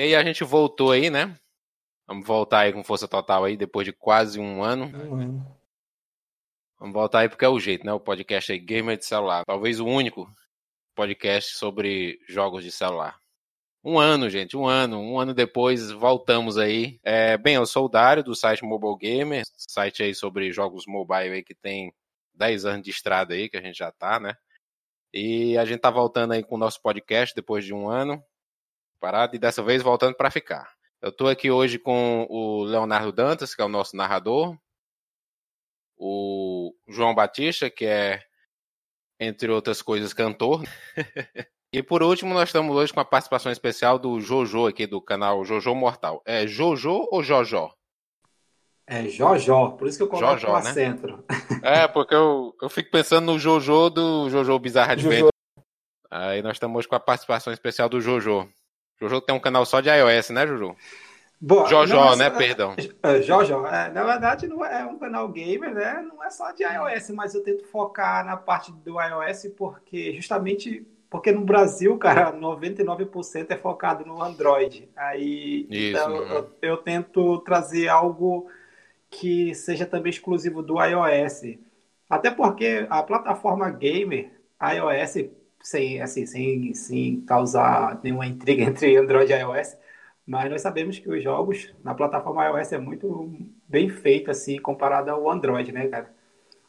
aí a gente voltou aí, né? Vamos voltar aí com força total aí, depois de quase um ano. Um ano. Vamos voltar aí porque é o jeito, né? O podcast aí, Gamer de Celular. Talvez o único podcast sobre jogos de celular. Um ano, gente, um ano. Um ano depois, voltamos aí. É, bem, eu sou o Dário, do site Mobile Gamer, site aí sobre jogos mobile aí que tem 10 anos de estrada aí, que a gente já tá, né? E a gente tá voltando aí com o nosso podcast depois de um ano parado e dessa vez voltando para ficar. Eu estou aqui hoje com o Leonardo Dantas, que é o nosso narrador, o João Batista, que é, entre outras coisas, cantor. e por último, nós estamos hoje com a participação especial do Jojo aqui do canal Jojo Mortal. É Jojo ou Jojó? É Jojó, por isso que eu coloco Jojó, o né? É, porque eu, eu fico pensando no Jojo do Jojo Bizarre Adventure. Aí nós estamos hoje com a participação especial do Jojo. Jojo tem um canal só de iOS, né, Jojo? Boa, Jojó, né? Perdão. É, Jojó. É, na verdade, não é um canal gamer, né? Não é só de iOS, mas eu tento focar na parte do iOS porque justamente porque no Brasil, cara, 99% é focado no Android. Aí Isso, então, eu, eu, tento trazer algo que seja também exclusivo do iOS. Até porque a plataforma gamer, iOS, sem, assim, sem, sem causar nenhuma intriga entre Android e iOS, mas nós sabemos que os jogos na plataforma iOS é muito bem feito, assim, comparado ao Android, né, cara?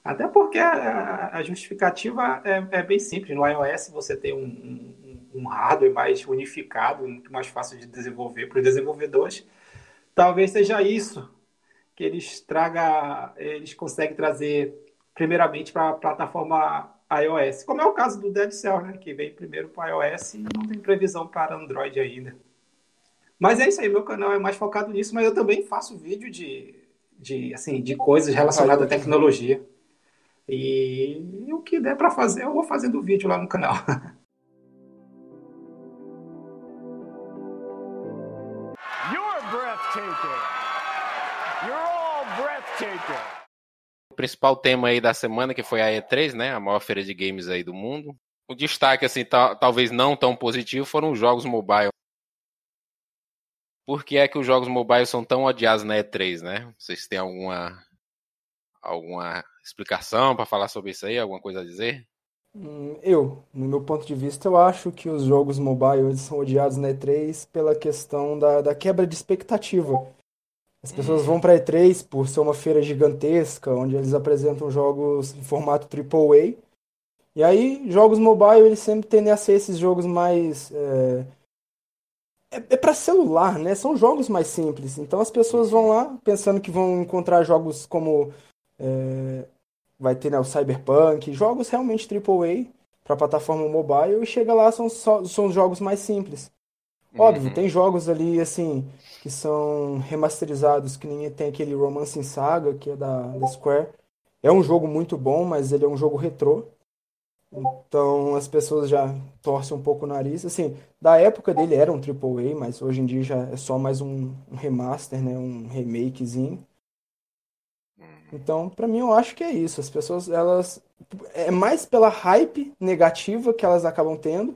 Até porque a, a justificativa é, é, bem simples. No iOS você tem um, um, um, hardware mais unificado, muito mais fácil de desenvolver para os desenvolvedores. Talvez seja isso que eles traga, eles conseguem trazer primeiramente para a plataforma iOS, como é o caso do Dead Cell, né, que veio primeiro para iOS e não tem previsão para Android ainda. Mas é isso aí, meu canal é mais focado nisso, mas eu também faço vídeo de, de, assim, de coisas relacionadas à tecnologia. E, o que der para fazer, eu vou fazendo vídeo lá no canal. You're breathtaking. You're all breathtaking o principal tema aí da semana, que foi a E3, né? A maior feira de games aí do mundo. O destaque, assim, talvez não tão positivo, foram os jogos mobile. Por que é que os jogos mobile são tão odiados na E3, né? Vocês têm alguma alguma explicação para falar sobre isso aí? Alguma coisa a dizer? Hum, eu, no meu ponto de vista, eu acho que os jogos mobile são odiados na E3 pela questão da, da quebra de expectativa. As pessoas vão para E3 por ser uma feira gigantesca, onde eles apresentam jogos em formato AAA. E aí, jogos mobile, eles sempre tendem a ser esses jogos mais. É, é, é para celular, né? São jogos mais simples. Então as pessoas vão lá pensando que vão encontrar jogos como. É, vai ter né, o Cyberpunk, jogos realmente AAA para plataforma mobile, e chega lá, são, são jogos mais simples. Óbvio, uhum. tem jogos ali, assim, que são remasterizados, que nem tem aquele Romance in Saga, que é da, da Square. É um jogo muito bom, mas ele é um jogo retrô. Então as pessoas já torcem um pouco o nariz. Assim, da época dele era um AAA, mas hoje em dia já é só mais um, um remaster, né? Um remakezinho. Uhum. Então, para mim, eu acho que é isso. As pessoas, elas. É mais pela hype negativa que elas acabam tendo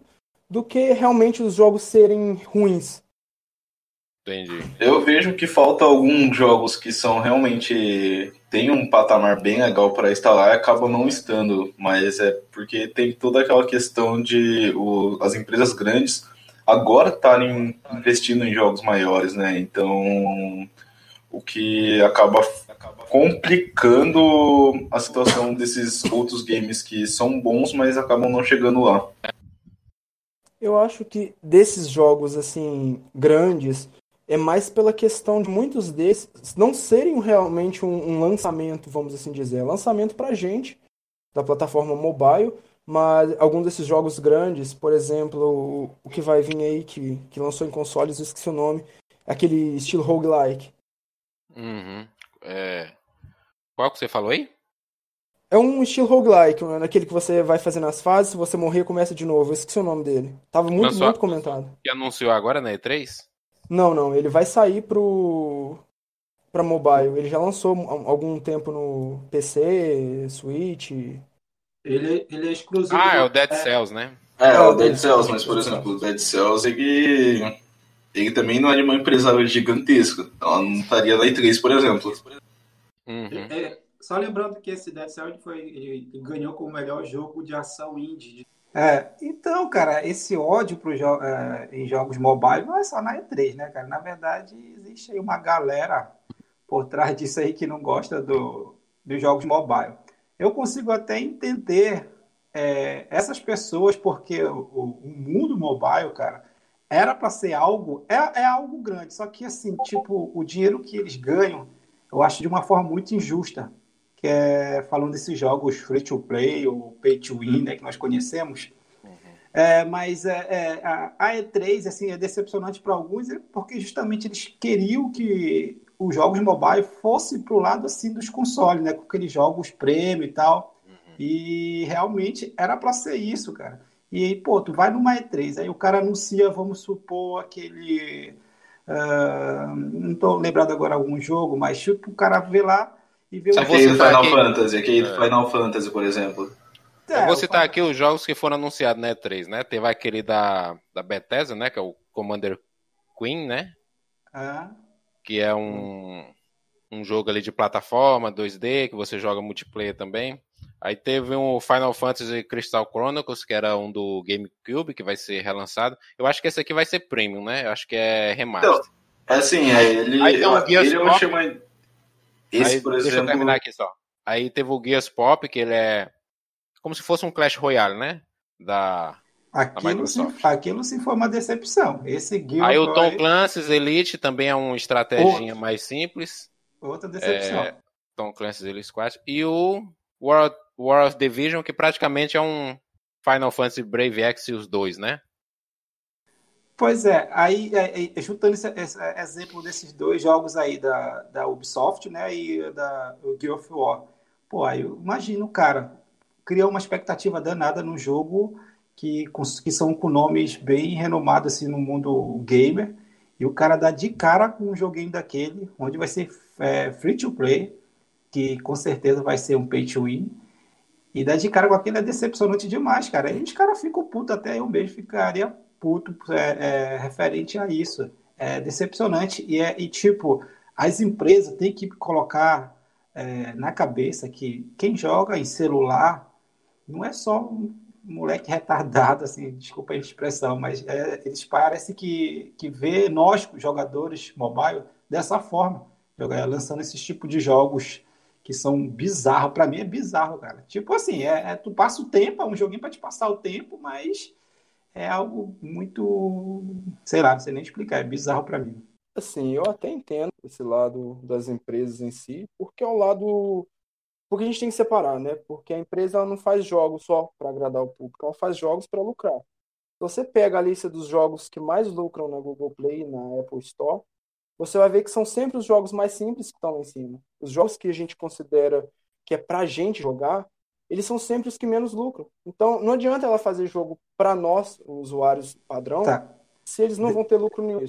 do que realmente os jogos serem ruins. Entendi. Eu vejo que falta alguns jogos que são realmente tem um patamar bem legal para instalar e acabam não estando, mas é porque tem toda aquela questão de o, as empresas grandes agora estarem investindo em jogos maiores, né? Então o que acaba complicando a situação desses outros games que são bons, mas acabam não chegando lá. Eu acho que desses jogos assim grandes é mais pela questão de muitos desses não serem realmente um, um lançamento, vamos assim dizer, é lançamento para gente da plataforma mobile, mas alguns desses jogos grandes, por exemplo, o, o que vai vir aí que, que lançou em consoles, eu esqueci o nome, aquele estilo roguelike. Uhum. É... Qual que você falou aí? É um estilo roguelike, naquele que você vai fazendo as fases, se você morrer, começa de novo. Eu esqueci o nome dele. Tava muito, Lançou, muito comentado. E anunciou agora na E3? Não, não. Ele vai sair pro. pra mobile. Ele já lançou algum tempo no PC, Switch. Ele, ele é exclusivo. Ah, é o Dead Cells, né? É, é o Dead Cells, mas por exemplo, o Dead Cells ele ele também não é de uma empresa gigantesca. Ela não estaria na E3, por exemplo. Uhum. É, só lembrando que esse Dead Cell foi, ganhou como melhor jogo de ação indie. É, então, cara, esse ódio pro jo é, em jogos mobile não é só na E3, né, cara? Na verdade, existe aí uma galera por trás disso aí que não gosta do, dos jogos mobile. Eu consigo até entender é, essas pessoas, porque o, o, mundo mobile, cara, era para ser algo, é, é algo grande, só que assim, tipo, o dinheiro que eles ganham, eu acho de uma forma muito injusta, que é falando desses jogos free to play ou pay to win, né, que nós conhecemos. É, mas é, é, a E3 assim, é decepcionante para alguns porque justamente eles queriam que os jogos mobile fossem para o lado assim dos consoles, né, com aqueles jogos prêmio e tal. E realmente era para ser isso, cara. E aí, pô, tu vai numa E3, aí o cara anuncia, vamos supor, aquele. Uh, não tô lembrado agora algum jogo, mas tipo, o cara vê lá e vê o. Aquele do Final aqui... Fantasy, aquele do é. Final Fantasy, por exemplo. É, eu vou citar aqui os jogos que foram anunciados na E3, né? Teve aquele da, da Bethesda, né? Que é o Commander Queen, né? Ah. Que é um, um jogo ali de plataforma, 2D, que você joga multiplayer também. Aí teve um Final Fantasy Crystal Chronicles, que era um do GameCube, que vai ser relançado. Eu acho que esse aqui vai ser premium, né? Eu acho que é remaster. Então, é assim, é, ele, Aí tem o Gears ele Pop. Chamo... Esse, Aí, por deixa exemplo... eu terminar aqui só. Aí teve o Gears Pop, que ele é como se fosse um Clash Royale, né? Da, Aquilo, sim, aquilo sim foi uma decepção. Esse Gears Aí o Tom Clancy's Elite também é uma estratégia mais simples. Outra decepção. É, Tom Clancy's Elite 4. E o World War of Division, que praticamente é um Final Fantasy Brave Exvius 2, né? Pois é, aí é, é, juntando esse, exemplo desses dois jogos aí da, da Ubisoft, né, e da Gear of War, pô, aí eu imagino, cara, cria uma expectativa danada no jogo que, que são com nomes bem renomados assim no mundo gamer, e o cara dá de cara com um joguinho daquele, onde vai ser é, free to play, que com certeza vai ser um pay to win, e dar de cara com aquele é decepcionante demais, cara. Aí os caras ficam putos, até eu mesmo ficaria puto é, é, referente a isso. É decepcionante. E, é, e, tipo, as empresas têm que colocar é, na cabeça que quem joga em celular não é só um moleque retardado, assim, desculpa a expressão, mas é, eles parecem que, que vê nós, jogadores mobile, dessa forma, lançando esse tipo de jogos que são bizarros. Para mim é bizarro, cara. Tipo assim, é, é, tu passa o tempo, é um joguinho para te passar o tempo, mas é algo muito, sei lá, não sei nem explicar, é bizarro para mim. Assim, eu até entendo esse lado das empresas em si, porque é o lado porque a gente tem que separar, né? Porque a empresa não faz jogos só para agradar o público, ela faz jogos para lucrar. Se você pega a lista dos jogos que mais lucram na Google Play, na Apple Store, você vai ver que são sempre os jogos mais simples que estão lá em cima. Os jogos que a gente considera que é pra gente jogar, eles são sempre os que menos lucram. Então, não adianta ela fazer jogo para nós, usuários padrão, tá. se eles não vão ter lucro nenhum.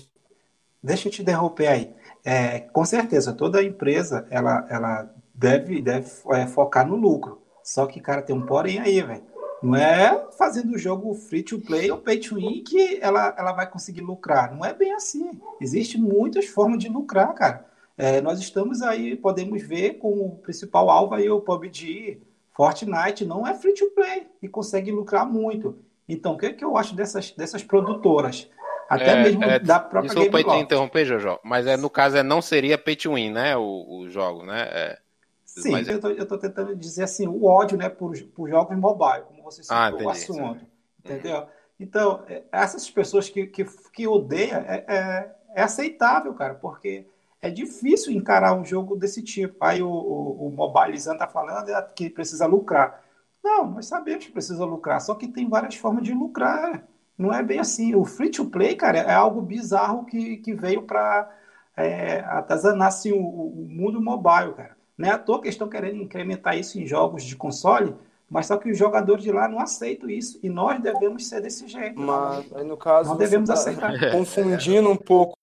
Deixa eu te interromper aí. É, com certeza, toda empresa ela, ela deve, deve é, focar no lucro. Só que, cara, tem um porém aí, velho. Não é fazendo o jogo free to play ou pay to win que ela, ela vai conseguir lucrar. Não é bem assim. Existem muitas formas de lucrar, cara. É, nós estamos aí, podemos ver como principal alvo aí o PUBG, Fortnite, não é free to play e consegue lucrar muito. Então, o que, é que eu acho dessas, dessas produtoras? Até é, mesmo é, da própria Desculpa te interromper, Jojo, mas é, no caso é, não seria pay to win, né? O, o jogo, né? É, Sim, mas... eu estou tentando dizer assim, o ódio né, por, por jogos mobile, como você citou ah, o assunto. Entendeu? Então, é, essas pessoas que, que, que odeiam é, é, é, aceitável, cara, porque é difícil encarar um jogo desse tipo. Aí o, o, o Mobilizando está falando é que precisa lucrar. Não, nós sabemos que precisa lucrar, só que tem várias formas de lucrar. Não é bem assim. O free to play, cara, é algo bizarro que, que veio para é, atazanar assim, o, o mundo mobile, cara. Não é à toa que estão querendo incrementar isso em jogos de console, mas só que os jogadores de lá não aceitam isso e nós devemos ser desse jeito. Mas aí no caso nós devemos tá aceitar. Confundindo um pouco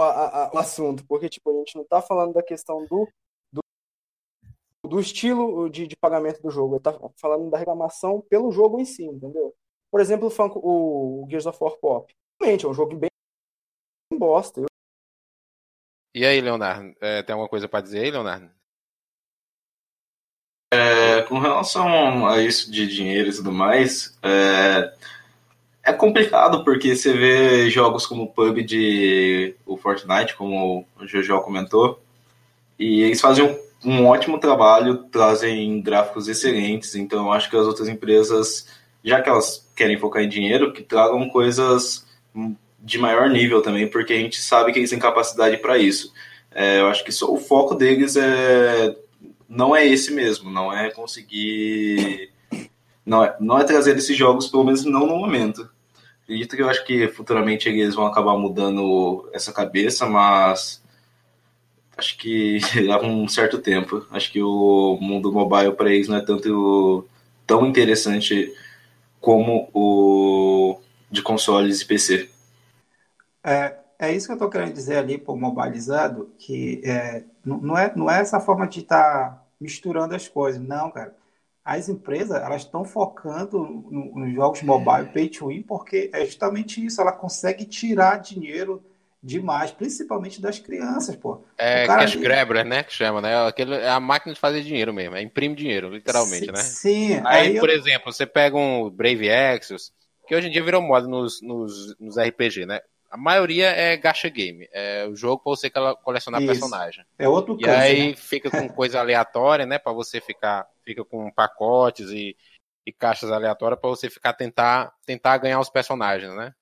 a, a, o assunto, porque tipo a gente não está falando da questão do, do, do estilo de, de, pagamento do jogo, está falando da reclamação pelo jogo em si, entendeu? Por exemplo, o, o Gears of War Pop, realmente é um jogo bem bosta. E aí, Leonardo, é, tem alguma coisa para dizer aí, Leonardo? É, com relação a isso de dinheiro e tudo mais, é, é complicado porque você vê jogos como o PUBG, o Fortnite, como o Jojo comentou, e eles fazem um, um ótimo trabalho, trazem gráficos excelentes, então eu acho que as outras empresas, já que elas querem focar em dinheiro, que tragam coisas de maior nível também, porque a gente sabe que eles têm capacidade para isso. É, eu acho que só o foco deles é não é esse mesmo, não é conseguir não é, não é trazer esses jogos, pelo menos não no momento. Acredito que eu acho que futuramente eles vão acabar mudando essa cabeça, mas acho que leva um certo tempo. Acho que o mundo mobile para eles não é tanto tão interessante como o de consoles e PC. É, é isso que eu estou querendo dizer ali por mobilizado, que é, não, é, não é essa forma de estar tá misturando as coisas, não, cara as empresas elas estão focando no, nos jogos mobile pay to win porque é justamente isso, ela consegue tirar dinheiro demais, principalmente das crianças, pô. É cash ali... grabber, né, que chama, né? Aquele, é a máquina de fazer dinheiro mesmo, é imprime dinheiro, literalmente, sim, né? Sim. Aí, aí por eu... exemplo, você pega um Brave Exos, que hoje em dia virou moda nos, nos, nos RPG, né? A maioria é gacha game. É o jogo para você colecionar Isso. personagem. É outro E aí né? fica com coisa aleatória, né? Para você ficar. Fica com pacotes e, e caixas aleatórias para você ficar tentar, tentar ganhar os personagens, né?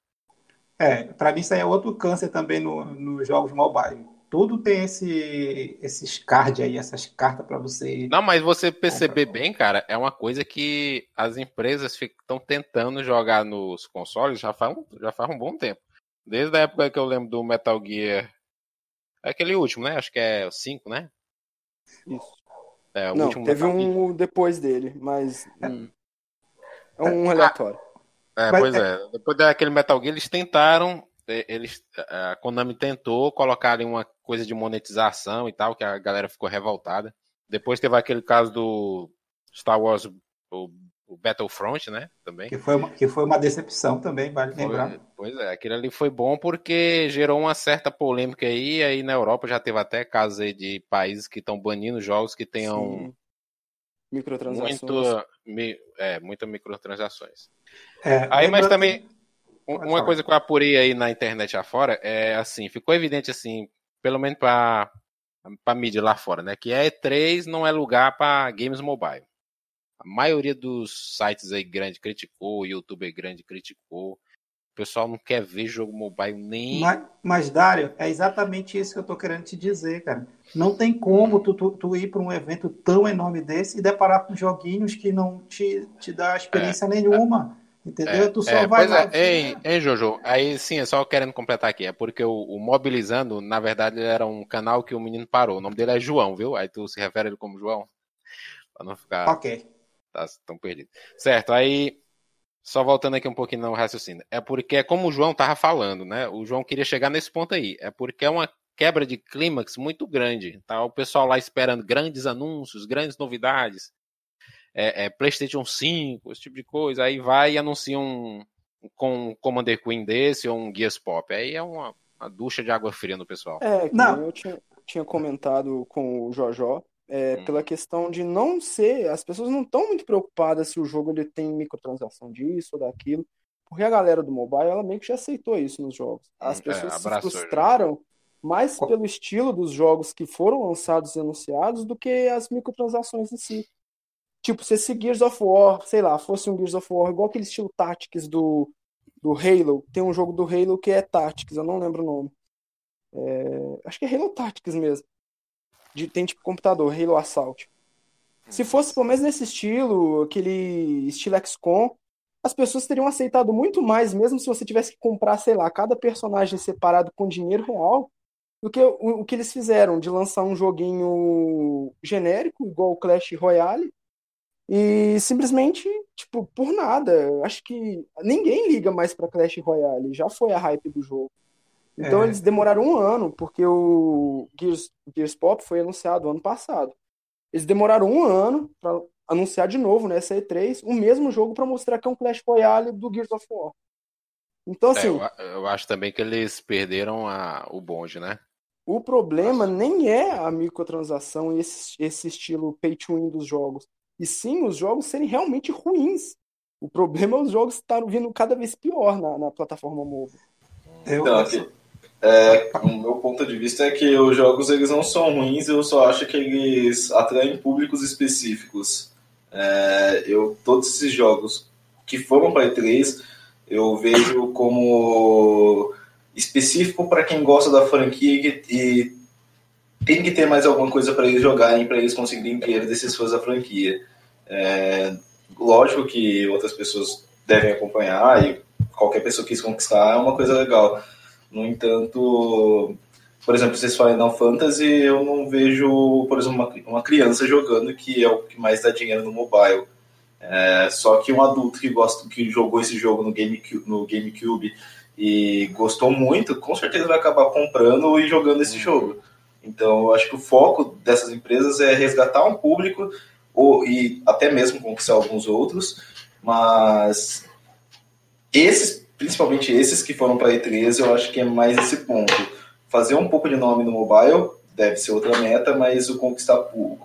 É, para mim isso aí é outro câncer também nos no jogos mobile. Tudo tem esse, esses cards aí, essas cartas para você. Não, mas você perceber bem, cara, é uma coisa que as empresas estão tentando jogar nos consoles já faz, um, já faz um bom tempo. Desde a época que eu lembro do Metal Gear. É aquele último, né? Acho que é o 5, né? Isso. É, o Não, último teve Metal um Gear. depois dele, mas. Hum, é um ah, aleatório. É, pois é. Depois daquele Metal Gear, eles tentaram. Eles, a Konami tentou colocar ali uma coisa de monetização e tal, que a galera ficou revoltada. Depois teve aquele caso do Star Wars, o o Battlefront, né? Também. Que foi uma, que foi uma decepção também, vale foi, lembrar. Pois é, aquilo ali foi bom porque gerou uma certa polêmica aí, aí na Europa já teve até casos aí de países que estão banindo jogos que tenham Sim. microtransações. Muito, mi, é, muitas microtransações. É, aí, mas também, uma coisa que eu apurei aí na internet afora é assim, ficou evidente assim, pelo menos para para mídia lá fora, né? Que é E3 não é lugar para games mobile. A maioria dos sites aí grande criticou, o youtuber grande criticou. O pessoal não quer ver jogo mobile nem. Mas, mas Dário, é exatamente isso que eu tô querendo te dizer, cara. Não tem como tu, tu, tu ir para um evento tão enorme desse e deparar com joguinhos que não te, te dá experiência é, nenhuma. Entendeu? É, tu só é, vai pois lá. É. Ei, ei, Jojo, aí sim, é só querendo completar aqui. É porque o, o, Mobilizando, na verdade, era um canal que o menino parou. O nome dele é João, viu? Aí tu se refere a ele como João? Pra não ficar. Ok tá, estão perdidos. Certo, aí, só voltando aqui um pouquinho no raciocínio. É porque, é como o João tava falando, né? O João queria chegar nesse ponto aí. É porque é uma quebra de clímax muito grande. Tá o pessoal lá esperando grandes anúncios, grandes novidades. É, é, PlayStation 5, esse tipo de coisa. Aí vai e anuncia um, com um Commander Queen desse ou um Gears Pop. Aí é uma, uma ducha de água fria no pessoal. É, Não. eu tinha, tinha comentado com o Jojó é, hum. pela questão de não ser, as pessoas não estão muito preocupadas se o jogo ele tem microtransação disso ou daquilo, porque a galera do mobile ela meio que já aceitou isso nos jogos. As pessoas é, se frustraram mais pelo estilo dos jogos que foram lançados e anunciados do que as microtransações em si. Tipo, se esse Gears of War, sei lá, fosse um Gears of War igual aquele estilo Tactics do, do Halo, tem um jogo do Halo que é Tactics, eu não lembro o nome. É, acho que é Halo Tactics mesmo de, tem tipo computador, Halo Assault. Se fosse pelo menos nesse estilo, aquele estilo XCOM, as pessoas teriam aceitado muito mais, mesmo se você tivesse que comprar, sei lá, cada personagem separado com dinheiro real, do que o, o que eles fizeram de lançar um joguinho genérico, igual o Clash Royale, e simplesmente, tipo, por nada. Acho que ninguém liga mais para Clash Royale, já foi a hype do jogo. Então é. eles demoraram um ano, porque o Gears, Gears Pop foi anunciado ano passado. Eles demoraram um ano para anunciar de novo nessa E3 o mesmo jogo para mostrar que é um Clash Royale do Gears of War. Então, assim. É, eu, eu, acho também que eles perderam a, o bonde, né? O problema Nossa. nem é a microtransação e esse, esse estilo pay to win dos jogos, e sim os jogos serem realmente ruins. O problema é os jogos estarem vindo cada vez pior na, na plataforma mobile. Então, aqui, é, o meu ponto de vista é que os jogos eles não são ruins, eu só acho que eles atraem públicos específicos. É, eu todos esses jogos que foram para E3 eu vejo como específico para quem gosta da franquia e, tem que ter mais alguma coisa para eles jogarem, para eles conseguirem dinheiro desses fãs da franquia. É, lógico que outras pessoas devem acompanhar e qualquer pessoa que quis conquistar é uma coisa legal. No entanto, por exemplo, vocês falam Final Fantasy, eu não vejo, por exemplo, uma, uma criança jogando que é o que mais dá dinheiro no mobile. É, só que um adulto que gosta, que jogou esse jogo no GameCube, no GameCube e gostou muito, com certeza vai acabar comprando e jogando esse uhum. jogo. Então, eu acho que o foco dessas empresas é resgatar um público ou, e até mesmo conquistar alguns outros, mas esses, principalmente esses que foram para E3, eu acho que é mais esse ponto. Fazer um pouco de nome no mobile deve ser outra meta, mas o conquistar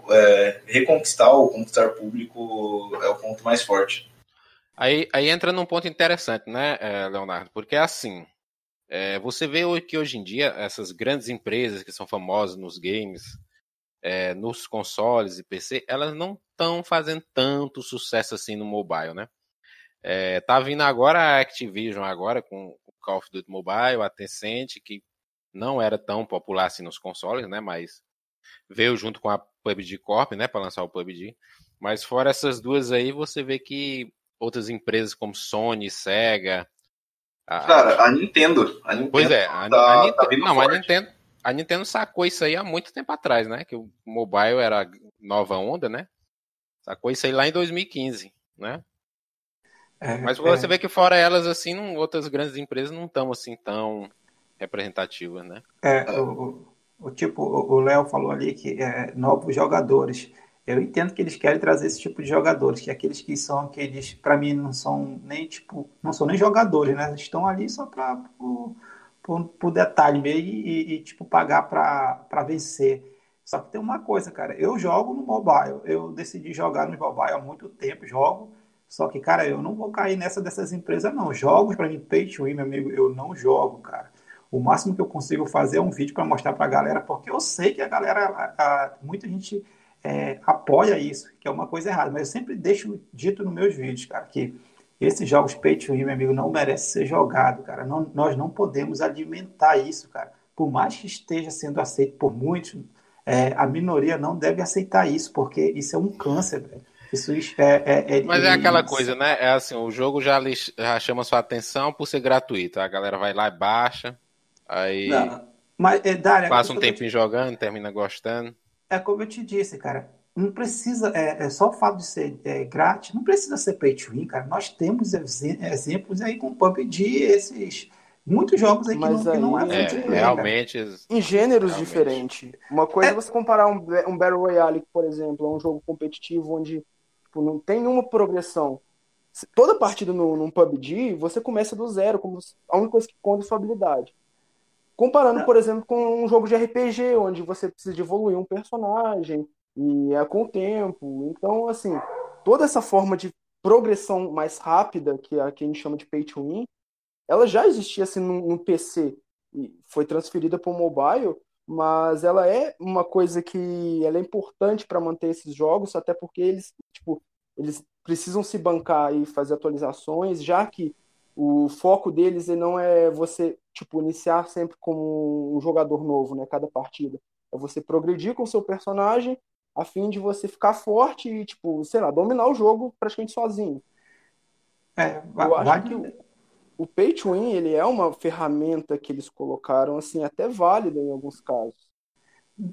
é, reconquistar ou conquistar público é o ponto mais forte. Aí, aí entra num ponto interessante, né, é, Leonardo? Porque é assim, é, você vê que hoje em dia essas grandes empresas que são famosas nos games, é, nos consoles e PC, elas não estão fazendo tanto sucesso assim no mobile, né? É, tá vindo agora a Activision agora com o Call of Duty Mobile, a Tencent, que não era tão popular assim nos consoles, né? Mas veio junto com a PUBG Corp, né? Para lançar o PUBG. Mas fora essas duas aí, você vê que outras empresas como Sony, Sega. A... Cara, a Nintendo, a Nintendo. Pois é, a, tá, a Nintendo. Tá não, a Nintendo, a Nintendo sacou isso aí há muito tempo atrás, né? Que o mobile era nova onda, né? Sacou isso aí lá em 2015, né? É, Mas você é... vê que fora elas, assim, não, outras grandes empresas não estão assim tão representativa, né? É, o, o tipo, o Léo falou ali que é, novos jogadores. Eu entendo que eles querem trazer esse tipo de jogadores, que é aqueles que são aqueles, para mim, não são nem tipo, não são nem jogadores, né? Eles estão ali só para por, detalhe mesmo e, e tipo pagar para vencer. Só que tem uma coisa, cara, eu jogo no mobile, eu decidi jogar no mobile há muito tempo, jogo. Só que, cara, eu não vou cair nessa dessas empresas, não. Jogos para mim, pay to win, meu amigo, eu não jogo, cara. O máximo que eu consigo fazer é um vídeo para mostrar para a galera, porque eu sei que a galera, a, a, muita gente é, apoia isso, que é uma coisa errada. Mas eu sempre deixo dito nos meus vídeos, cara, que esses jogos pay to win, meu amigo, não merece ser jogado, cara. Não, nós não podemos alimentar isso, cara. Por mais que esteja sendo aceito por muitos, é, a minoria não deve aceitar isso, porque isso é um câncer, velho. Isso é, é, é, Mas é aquela coisa, né? É assim, o jogo já, já chama sua atenção por ser gratuito. A galera vai lá e baixa. Aí não, mas, é, Dária, passa um tempinho te... jogando, termina gostando. É como eu te disse, cara. Não precisa, é, é só o fato de ser é, grátis, não precisa ser pay to win, cara. Nós temos exemplos aí com PUBG, esses muitos jogos aí que, não, aí, que não é, é realmente em gêneros realmente. diferentes. Uma coisa é, é você comparar um, um Battle Royale, por exemplo, a um jogo competitivo onde tipo, não tem nenhuma progressão. Toda partida no, num PUBG, você começa do zero, como a única coisa que conta é sua habilidade. Comparando, por exemplo, com um jogo de RPG, onde você precisa de evoluir um personagem e é com o tempo. Então, assim, toda essa forma de progressão mais rápida, que é a que a gente chama de pay to win, ela já existia assim no, no PC e foi transferida para o mobile, mas ela é uma coisa que ela é importante para manter esses jogos, até porque eles, tipo, eles precisam se bancar e fazer atualizações, já que o foco deles não é você tipo, iniciar sempre como um jogador novo, né? Cada partida. É você progredir com o seu personagem a fim de você ficar forte e, tipo, sei lá, dominar o jogo praticamente sozinho. É, Eu acho que o, Pay to Win, ele é uma ferramenta que eles colocaram, assim, até válida em alguns casos.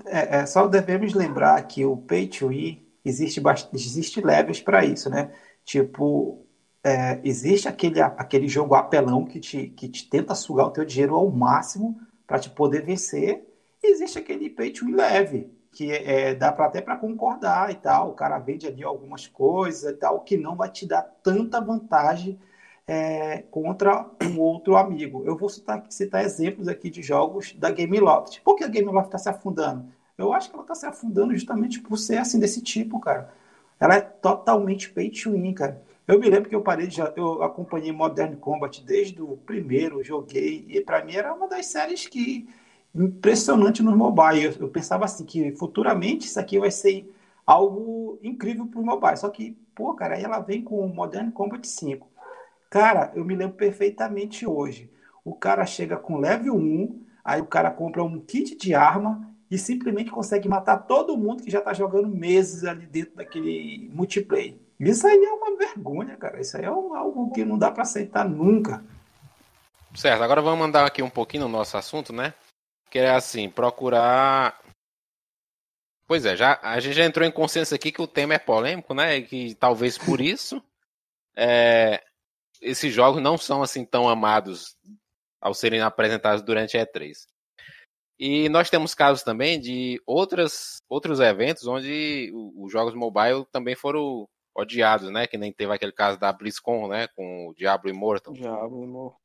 É, é só devemos lembrar que o Pay to Win existe, existe levels para isso, né? Tipo, é, existe aquele, aquele jogo apelão que te, que te tenta sugar o teu dinheiro ao máximo para te poder vencer. E existe aquele pay to leve, que é, é dá pra, até para concordar e tal. O cara vende ali algumas coisas e tal, que não vai te dar tanta vantagem é, contra um outro amigo. Eu vou citar, citar exemplos aqui de jogos da Gameloft. Por que a Gameloft está se afundando? Eu acho que ela está se afundando justamente por ser assim desse tipo, cara. Ela é totalmente pay to win, cara. Eu me lembro que eu parei já, eu acompanhei Modern Combat desde o primeiro, joguei e para mim era uma das séries que impressionante no mobile. Eu, eu, pensava assim que futuramente isso aqui vai ser algo incrível para o mobile. Só que, pô, cara, aí ela vem com Modern Combat 5. Cara, eu me lembro perfeitamente hoje. O cara chega com level 1, aí o cara compra um kit de arma e simplesmente consegue matar todo mundo que já está jogando meses ali dentro daquele multiplayer. Isso aí é uma vergonha, cara. Isso aí é algo que não dá para aceitar nunca. Certo, agora vamos mandar aqui um pouquinho no nosso assunto, né? Que é assim, procurar. Pois é, já, a gente já entrou em consenso aqui que o tema é polêmico, né? E que talvez por isso é, esses jogos não são assim tão amados ao serem apresentados durante a E3. E nós temos casos também de outras, outros eventos onde os jogos mobile também foram odiados, né? Que nem teve aquele caso da BlizzCon, né? Com o Diablo Immortal. Diablo Immortal.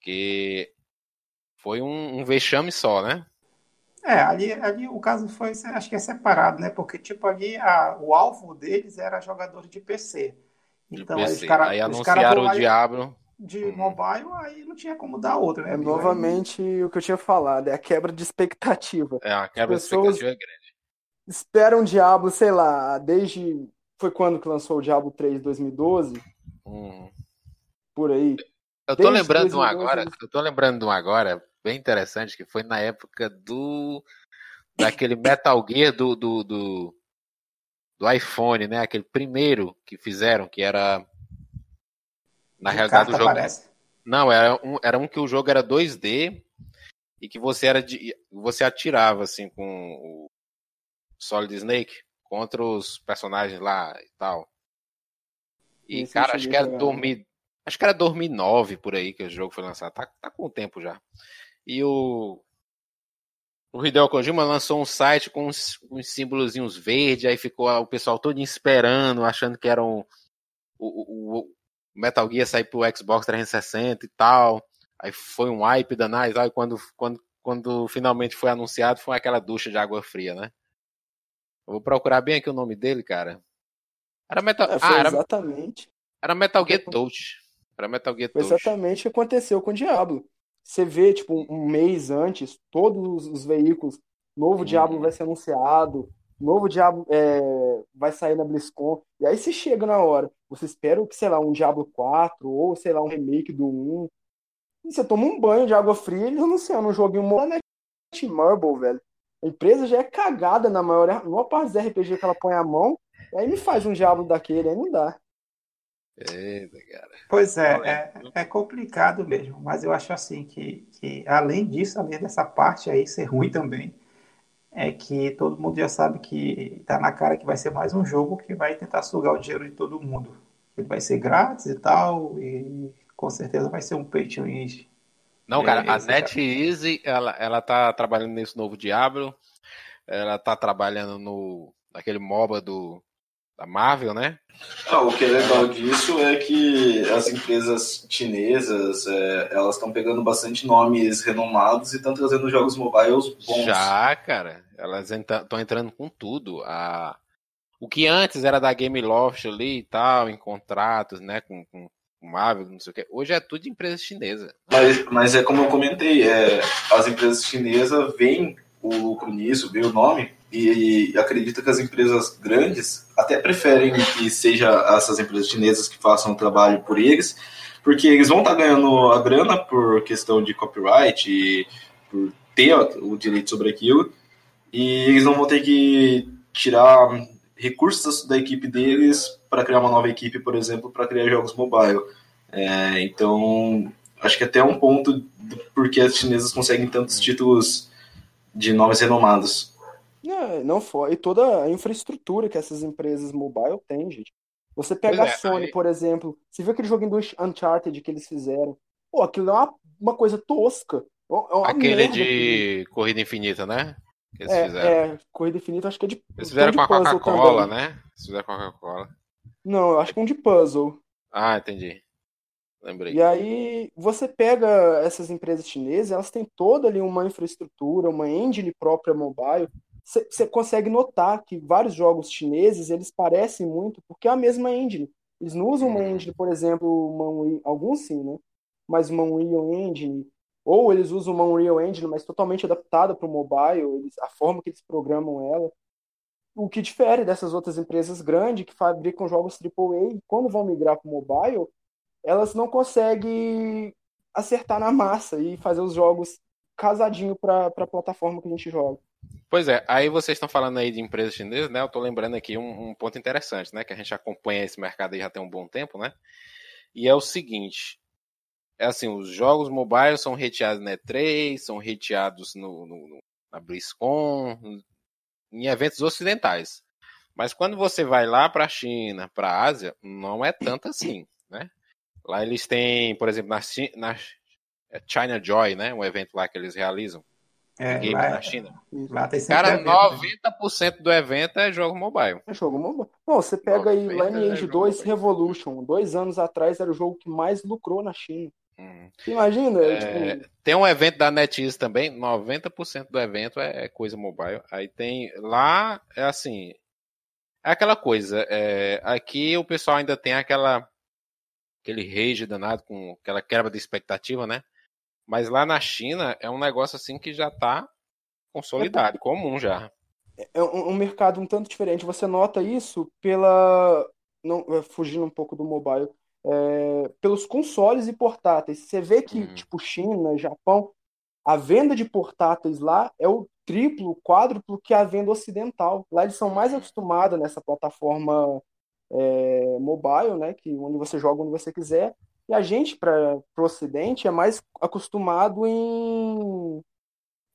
Que foi um, um vexame só, né? É, ali, ali o caso foi, acho que é separado, né? Porque, tipo, ali a, o alvo deles era jogadores de PC. Então, PC. Os cara, aí anunciaram o Diablo. De uhum. mobile, aí não tinha como dar outra, né? É novamente aí... o que eu tinha falado, é a quebra de expectativa. É, a quebra de expectativa é grande. Esperam Diablo, sei lá, desde foi quando que lançou o Diablo 3 2012? Hum. Por aí. Eu tô lembrando 2012, agora, eu tô lembrando de um agora, bem interessante, que foi na época do daquele Metal Gear do, do, do, do iPhone, né? Aquele primeiro que fizeram, que era na de realidade o jogo parece. Não, era um, era um que o jogo era 2D e que você era de, você atirava assim com o Solid Snake contra os personagens lá e tal. E, Esse cara, acho que era 2000, acho que era 2009 por aí que o jogo foi lançado. Tá, tá com o tempo já. E o o Hideo Kojima lançou um site com uns, uns símbolozinhos verdes, aí ficou o pessoal todo esperando, achando que era um, o, o, Metal Gear sair pro Xbox 360 e tal. Aí foi um hype danado, aí quando, quando, quando finalmente foi anunciado, foi aquela ducha de água fria, né? Eu vou procurar bem aqui o nome dele, cara. Era Metal, é, ah, era... exatamente. Era Metal Gear Touch. Era Metal Gear Touch. Exatamente o que aconteceu com o Diablo. Você vê, tipo, um mês antes, todos os veículos, novo hum. Diablo vai ser anunciado, novo Diablo é, vai sair na BlizzCon. E aí você chega na hora, você espera que, sei lá, um Diablo 4 ou, sei lá, um remake do 1. E você toma um banho de água fria e eles anunciando um joguinho Monet Marble, velho. A empresa já é cagada na maior, na maior parte dos RPG que ela põe a mão, e aí me faz um diabo daquele, aí não dá. Eita, cara. Pois é, é, é, complicado mesmo, mas eu acho assim que, que além disso, além dessa parte aí ser ruim também, é que todo mundo já sabe que tá na cara que vai ser mais um jogo que vai tentar sugar o dinheiro de todo mundo. Ele vai ser grátis e tal, e com certeza vai ser um pay to win não, cara, a NetEase, ela, ela tá trabalhando nesse novo Diablo, ela tá trabalhando no naquele MOBA do, da Marvel, né? Ah, o que é legal disso é que as empresas chinesas, é, elas estão pegando bastante nomes renomados e estão trazendo jogos mobiles bons. Já, cara, elas estão entrando com tudo. A... O que antes era da Gameloft ali e tal, em contratos, né, com, com Marvel, não sei o que. Hoje é tudo de empresa chinesa. Mas, mas é como eu comentei, é, as empresas chinesas veem o lucro nisso, veem o nome e, e acredita que as empresas grandes até preferem que seja essas empresas chinesas que façam o trabalho por eles, porque eles vão estar tá ganhando a grana por questão de copyright e por ter o direito sobre aquilo, e eles não vão ter que tirar recursos da equipe deles para criar uma nova equipe, por exemplo, para criar jogos mobile. É, então, acho que até um ponto do porquê as chinesas conseguem tantos títulos de nomes renomados. Não, não foi. E toda a infraestrutura que essas empresas mobile têm, gente. Você pega é, a Sony, aí... por exemplo, você viu aquele joguinho do Uncharted que eles fizeram? Pô, aquilo é uma, uma coisa tosca. É Aquele de Corrida Infinita, né? que eles é, fizeram. É, Corrida Infinita acho que é de. Eles fizeram com a Coca-Cola, né? Eles fizeram com a Coca-Cola. Não, eu acho que é um de puzzle. Ah, entendi. Lembrei. E aí você pega essas empresas chinesas, elas têm toda ali uma infraestrutura, uma engine própria mobile. Você consegue notar que vários jogos chineses eles parecem muito porque é a mesma engine. Eles não usam uma engine, por exemplo, uma Unreal, alguns sim, né? Mas uma Unreal Engine, ou eles usam uma Unreal Engine, mas totalmente adaptada para o mobile, eles, a forma que eles programam ela. O que difere dessas outras empresas grandes que fabricam jogos AAA, quando vão migrar para o mobile, elas não conseguem acertar na massa e fazer os jogos casadinho para a plataforma que a gente joga. Pois é, aí vocês estão falando aí de empresas chinesas, né? Eu estou lembrando aqui um, um, ponto interessante, né? Que a gente acompanha esse mercado aí já tem um bom tempo, né? E é o seguinte: é assim, os jogos mobile são reteados na E3, são reteados no, no, na BlizzCon, em eventos ocidentais. Mas quando você vai lá para a China, para a Ásia, não é tanto assim, né? Lá eles têm, por exemplo, na, na China Joy, né? Um evento lá que eles realizam. É, games lá, na China. Lá tem Cara, evento, 90% né? do evento é jogo mobile. É jogo mobile. Bom, você pega aí Lineage é 2 mobile. Revolution. Dois anos atrás era o jogo que mais lucrou na China. Hum. Imagina? É, tipo... Tem um evento da NetEase também, 90% do evento é, é, coisa mobile. Aí tem. Lá é assim. É aquela coisa. É, aqui o pessoal ainda tem aquela. Aquele rage danado com aquela quebra de expectativa, né? Mas lá na China é um negócio assim que já está consolidado, é, comum já. É um, um, mercado um tanto diferente. Você nota isso pela. Não, é, fugindo um pouco do mobile é, pelos consoles e portáteis. Você vê que, uhum. tipo, China, Japão, a venda de portáteis lá é o triplo, quádruplo que a venda ocidental. Lá eles são mais uhum. acostumados nessa plataforma é, mobile, né, que onde você joga onde você quiser. E a gente, para o Ocidente, é mais acostumado em,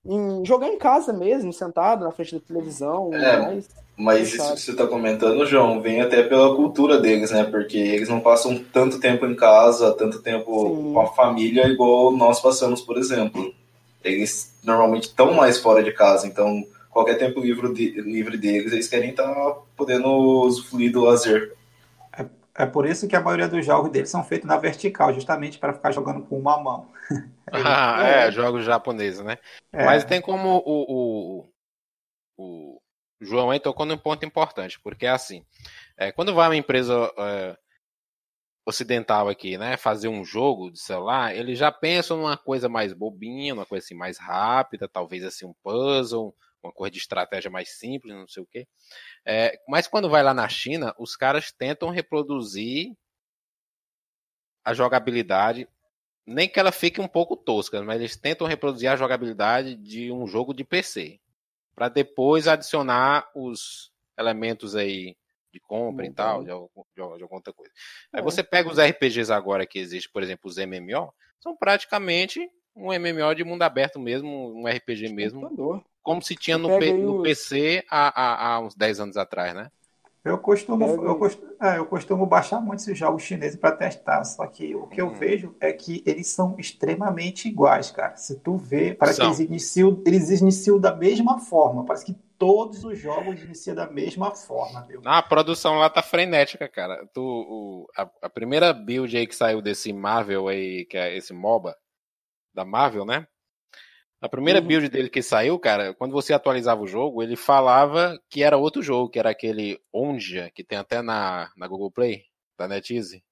em jogar em casa mesmo, sentado na frente da televisão. É, mais... Mas isso que você está comentando, João, vem até pela cultura deles, né? Porque eles não passam tanto tempo em casa, tanto tempo Sim. com a família, igual nós passamos, por exemplo. Eles normalmente estão mais fora de casa, então qualquer tempo livre, de, livre deles, eles querem estar tá podendo usufruir do lazer. É, por isso que a maioria dos jogos deles são feitos na vertical, justamente para ficar jogando com uma mão. ah, é, é, jogos japoneses, né? É. Mas tem como o, o, o João aí tocou num ponto importante, porque é assim, é, quando vai uma empresa é, ocidental aqui, né, fazer um jogo de celular, ele já pensa numa coisa mais bobinha, uma coisa assim mais rápida, talvez assim um puzzle, uma coisa de estratégia mais simples, não sei o quê. É, mas quando vai lá na China, os caras tentam reproduzir a jogabilidade, nem que ela fique um pouco tosca, mas eles tentam reproduzir a jogabilidade de um jogo de PC para depois adicionar os elementos aí de compra uhum. e tal, de, de, alguma outra coisa. Aí é. você pega os RPGs agora que existem, por exemplo, os MMO, são praticamente um MMO de mundo aberto mesmo, um RPG mesmo, como se tinha no, no PC há, há, há, uns 10 anos atrás, né? Eu costumo, eu costumo, é, eu costumo baixar muito esses jogos chineses para testar, só que o que eu hum. vejo é que eles são extremamente iguais, cara. Se tu vê, parece são. que eles iniciam, eles iniciam da mesma forma, parece que todos os jogos iniciam da mesma forma, viu? Ah, a produção lá tá frenética, cara. Tu, o, a, a, primeira build aí que saiu desse Marvel aí, que é esse MOBA, da Marvel, né? A primeira uhum. build dele que saiu, cara, quando você atualizava o jogo, ele falava que era outro jogo, que era aquele Onja, que tem até na, na Google Play, da NetEase.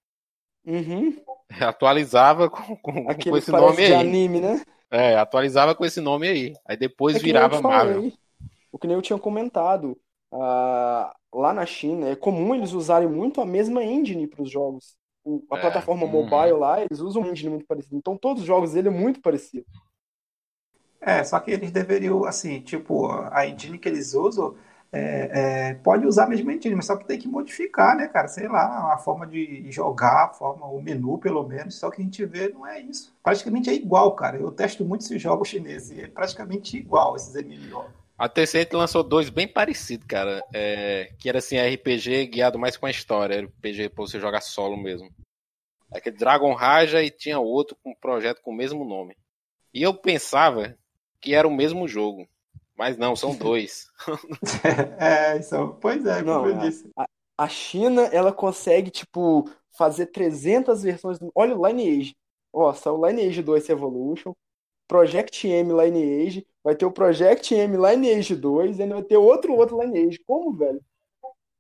Uhum. Atualizava com, com, com esse nome aí. anime, né? É, atualizava com esse nome aí. Aí depois é virava Marvel. O que nem eu tinha comentado. Uh, lá na China é comum eles usarem muito a mesma engine para os jogos. O, a é. plataforma uhum. mobile lá, eles usam uma engine muito parecida. Então todos os jogos dele é muito parecido. É, só que eles deveriam, assim, tipo, a engine que eles usam, é, é, pode usar a mesma engine, mas só que tem que modificar, né, cara? Sei lá, a forma de jogar, a forma, o menu, pelo menos, só que a gente vê não é isso. Praticamente é igual, cara. Eu testo muito esses jogos chineses e é praticamente igual esses MMO. A Tencent lançou dois bem parecidos, cara. É, que era assim, RPG guiado mais com a história. RPG pra você jogar solo mesmo. Aquele Dragon Raja e tinha outro com um projeto com o mesmo nome. E eu pensava que era o mesmo jogo. Mas não, são dois. é, isso, pois é, como não, eu disse. A, a China, ela consegue, tipo, fazer 300 versões. Olha o Lineage. Ó, saiu Lineage 2 Evolution, Project M Lineage, vai ter o Project M Lineage 2 e ainda vai ter outro outro Lineage. Como, velho?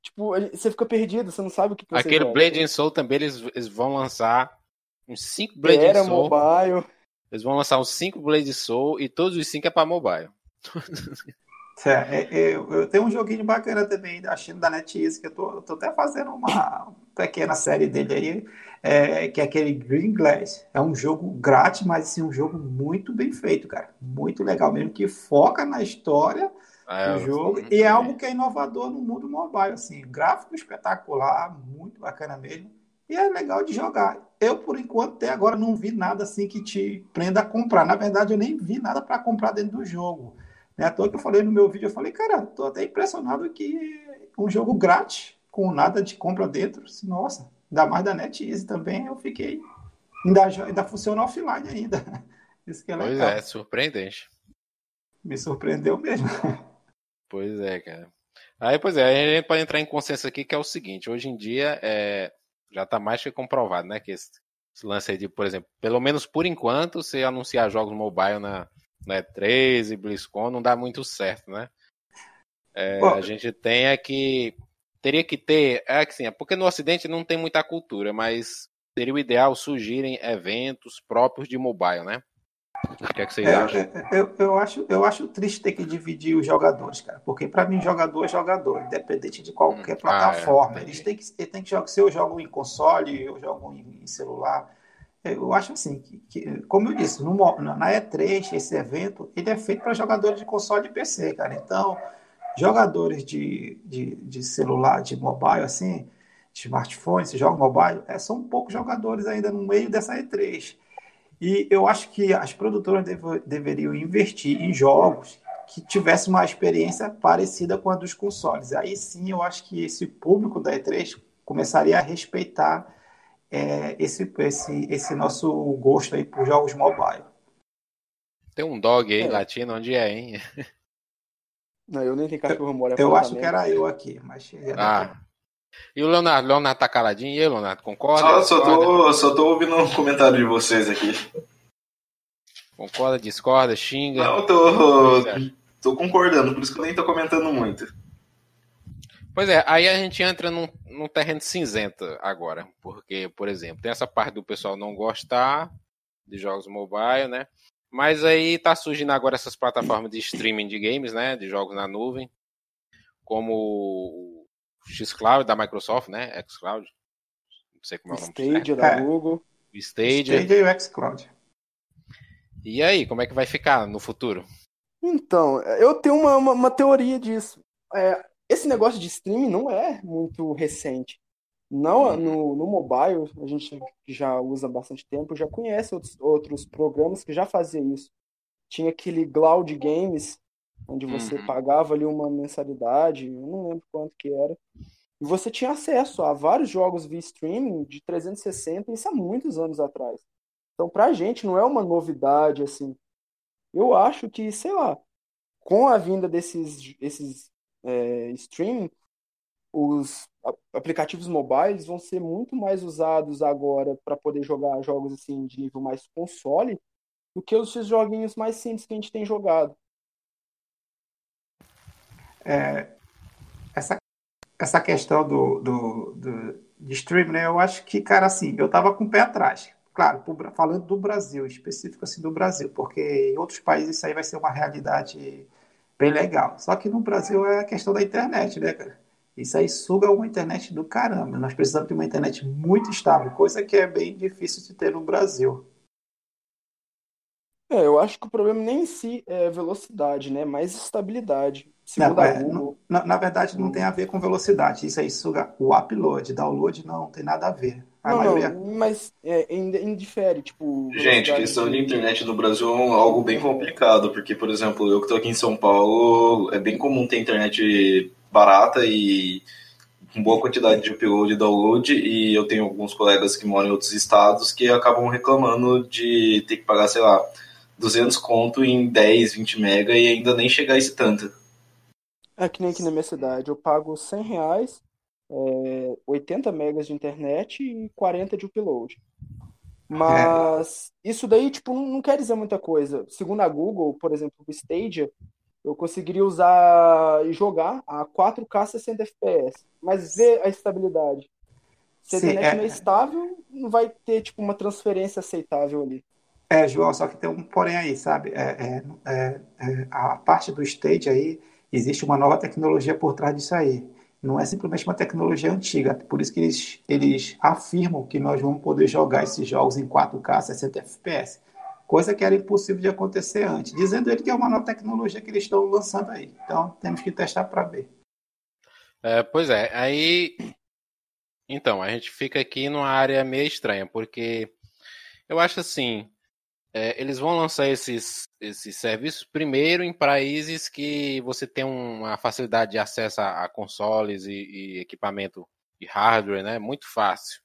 Tipo, você fica perdido, você não sabe o que você Aquele Blade Soul também eles, eles vão lançar uns 5 Blade Era Soul. mobile. Eles vão lançar uns 5 Blade Soul e todos os 5 é para mobile. É, é, é, eu tenho um joguinho bacana também da China da NetEase, que eu tô, tô até fazendo uma pequena série dele aí, é, que é aquele Green Glass. É um jogo grátis, mas assim, um jogo muito bem feito, cara. Muito legal mesmo, que foca na história ah, do jogo e é algo que é inovador no mundo mobile, assim. Gráfico espetacular, muito bacana mesmo. E é legal de jogar. Eu, por enquanto, até agora não vi nada assim que te prenda a comprar. Na verdade, eu nem vi nada para comprar dentro do jogo. Né? À toa que eu falei no meu vídeo, eu falei, cara, tô até impressionado que um jogo grátis, com nada de compra dentro, nossa, ainda mais da NetEase também, eu fiquei. Ainda, ainda funciona offline ainda. Isso que é legal. Pois é, surpreendente. Me surpreendeu mesmo. Pois é, cara. Aí, pois é, a gente pode entrar em consenso aqui que é o seguinte, hoje em dia é, já está mais que comprovado, né? Que esse, esse, lance aí de, por exemplo, pelo menos por enquanto, você anunciar jogos mobile na, né, 13, BlizzCon, não dá muito certo, né? É, a gente tem é que teria que ter, é que sim, é porque no Ocidente não tem muita cultura, mas seria o ideal surgirem eventos próprios de mobile, né? O que é que vocês é, acham? É, eu, eu, acho? eu acho triste ter que dividir os jogadores, cara, porque para mim jogador é jogador, independente de qualquer hum, plataforma. Ah, é, Eles têm que, têm que jogar, se eu jogo em console, eu jogo em, em celular, eu acho assim, que, que, como eu disse, no, na E3, esse evento, ele é feito para jogadores de console e PC, cara. Então, jogadores de, de, de celular, de mobile, assim, de smartphone, se joga mobile, é, são poucos jogadores ainda no meio dessa E3. E eu acho que as produtoras dev, deveriam investir em jogos que tivessem uma experiência parecida com a dos consoles. Aí sim, eu acho que esse público da E3 começaria a respeitar é, esse, esse, esse nosso gosto aí por jogos mobile. Tem um dog aí é. latino, onde é, hein? Não, eu nem tenho cachorro mora Eu acho que era eu aqui, mas. Ah. E o Leonardo? Leonardo tá caladinho. E aí, Leonardo, concorda? Só, só, tô, só tô ouvindo um comentário de vocês aqui. Concorda, discorda, xinga? Não, tô, tô concordando, por isso que eu nem tô comentando muito. Pois é, aí a gente entra num, num terreno cinzento agora, porque, por exemplo, tem essa parte do pessoal não gostar de jogos mobile, né? Mas aí tá surgindo agora essas plataformas de streaming de games, né? De jogos na nuvem, como o xCloud da Microsoft, né? xCloud. Não sei como é o nome. Stadia da é. Google. O Stadia. Stadia e o xCloud. E aí, como é que vai ficar no futuro? Então, eu tenho uma, uma, uma teoria disso. É, esse negócio de streaming não é muito recente. Não, uhum. no, no mobile, a gente já usa bastante tempo, já conhece outros, outros programas que já faziam isso. Tinha aquele Cloud Games, onde você uhum. pagava ali uma mensalidade, eu não lembro quanto que era, e você tinha acesso a vários jogos via streaming de 360, isso há muitos anos atrás. Então, pra gente, não é uma novidade, assim. Eu acho que, sei lá, com a vinda desses esses é, streaming, os aplicativos mobiles vão ser muito mais usados agora para poder jogar jogos assim de nível mais console do que os joguinhos mais simples que a gente tem jogado. É, essa, essa questão do, do, do, de streaming, né, eu acho que, cara, assim, eu tava com o pé atrás. Claro, falando do Brasil, específico assim do Brasil, porque em outros países isso aí vai ser uma realidade bem legal. Só que no Brasil é a questão da internet, né, cara? Isso aí suga uma internet do caramba. Nós precisamos de uma internet muito estável, coisa que é bem difícil de ter no Brasil. É, eu acho que o problema nem em si é velocidade, né? Mais estabilidade. Segundo não, é, Google... na, na, verdade, não tem a ver com velocidade. Isso aí suga o upload. Download não tem nada a ver. A não, maioria... não, mas é, indifere, tipo... Gente, questão de internet no Brasil é algo bem complicado, porque, por exemplo, eu que estou aqui em São Paulo, é bem comum ter internet barata e com boa quantidade de upload e download, e eu tenho alguns colegas que moram em outros estados que acabam reclamando de ter que pagar, sei lá, 200 conto em 10, 20 mega e ainda nem chegar a esse tanto. É que nem aqui na minha cidade, eu pago 100 reais é, 80 megas de internet e 40 de upload. Mas é. isso daí, tipo, não quer dizer muita coisa. Segundo a Google, por exemplo, o Stadia, eu conseguiria usar e jogar a 4K 60 FPS, mas ver a estabilidade. Se a internet é... não é estável, não vai ter tipo uma transferência aceitável ali. É, João, só que tem um porém aí, sabe? É, é, é, é a parte do stage aí, existe uma nova tecnologia por trás disso aí. Não é simplesmente uma tecnologia antiga. Por isso que eles, eles afirmam que nós vamos poder jogar esses jogos em 4K 60 FPS coisa que era impossível de acontecer antes, dizendo ele que é uma nova tecnologia que eles estão lançando aí. Então temos que testar para ver. É, pois é, aí então a gente fica aqui numa área meio estranha, porque eu acho assim, é, eles vão lançar esses, esses serviços primeiro em países que você tem uma facilidade de acesso a, a consoles e, e equipamento e hardware, né? Muito fácil.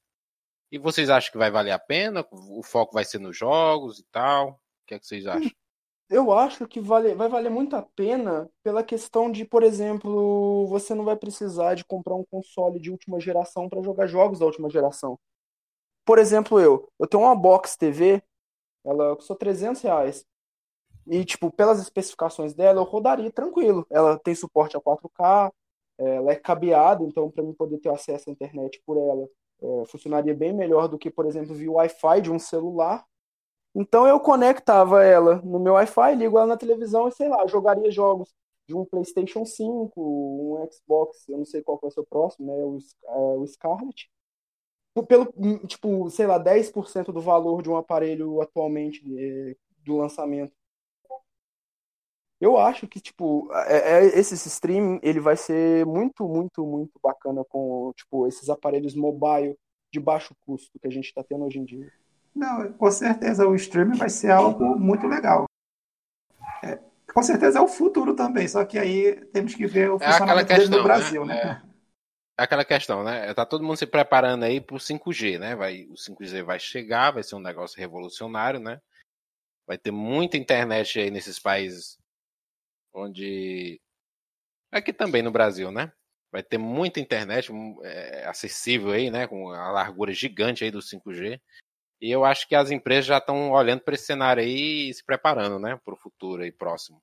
E vocês acham que vai valer a pena? O foco vai ser nos jogos e tal? O que é que vocês acham? Eu acho que vale, vai valer muito a pena pela questão de, por exemplo, você não vai precisar de comprar um console de última geração para jogar jogos da última geração. Por exemplo, eu, eu tenho uma box TV, ela custou 300 reais. E, tipo, pelas especificações dela, eu rodaria tranquilo. Ela tem suporte a 4K, ela é cabeada, então, para mim poder ter acesso à internet por ela, é, funcionaria bem melhor do que, por exemplo, via Wi-Fi de um celular. Então eu conectava ela no meu Wi-Fi, ligo ela na televisão e sei lá, jogaria jogos de um PlayStation 5, um Xbox, eu não sei qual vai ser o próximo, né? O, é, o Scarlet. Pelo, tipo, sei lá, 10% do valor de um aparelho atualmente é, do lançamento. Eu acho que, tipo, é, é, esse streaming, ele vai ser muito, muito, muito bacana com, tipo, esses aparelhos mobile de baixo custo que a gente está tendo hoje em dia. Não, com certeza o streaming vai ser algo muito legal. É, com certeza é o futuro também, só que aí temos que ver o é funcionamento questão, dele no Brasil, né? né? É aquela questão, né? Tá todo mundo se preparando aí pro 5G, né? Vai, o 5G vai chegar, vai ser um negócio revolucionário, né? Vai ter muita internet aí nesses países onde aqui também no Brasil, né? Vai ter muita internet é, acessível aí, né? Com a largura gigante aí do 5G. E eu acho que as empresas já estão olhando para esse cenário aí e se preparando, né? Para o futuro aí próximo.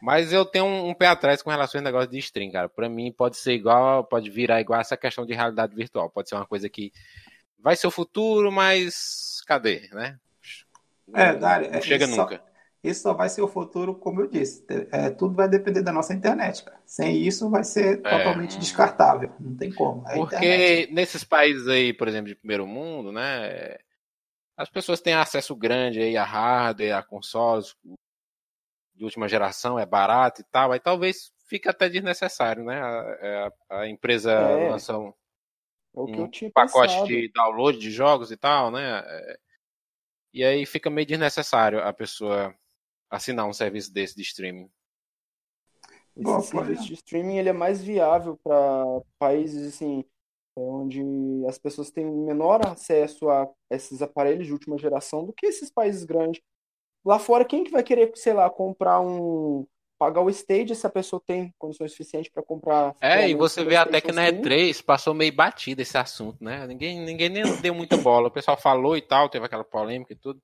Mas eu tenho um, um, pé atrás com relação ao negócio de stream, cara. Para mim pode ser igual, pode virar igual essa questão de realidade virtual. Pode ser uma coisa que vai ser o futuro, mas cadê, né? É, Dário, não chega nunca. Só isso só vai ser o futuro, como eu disse. É, tudo vai depender da nossa internet, cara. Sem isso vai ser é. totalmente descartável. Não tem como. É Porque internet. nesses países aí, por exemplo, de primeiro mundo, né? As pessoas têm acesso grande aí a hardware, a consoles de última geração, é barato e tal. Aí talvez fique até desnecessário, né? A, é, a empresa é. lança um, é um pacote pensado. de download de jogos e tal, né? É, e aí fica meio desnecessário a pessoa assinar um serviço desse de streaming? Esse Bom, serviço de streaming ele é mais viável para países assim é, onde as pessoas têm menor acesso a esses aparelhos de última geração do que esses países grandes. Lá fora, quem que vai querer, sei lá, comprar um pagar o stage se a pessoa tem condições suficientes para comprar. É, e você vê até que na E3 passou meio batido esse assunto, né? Ninguém, ninguém nem deu muita bola. O pessoal falou e tal, teve aquela polêmica e tudo.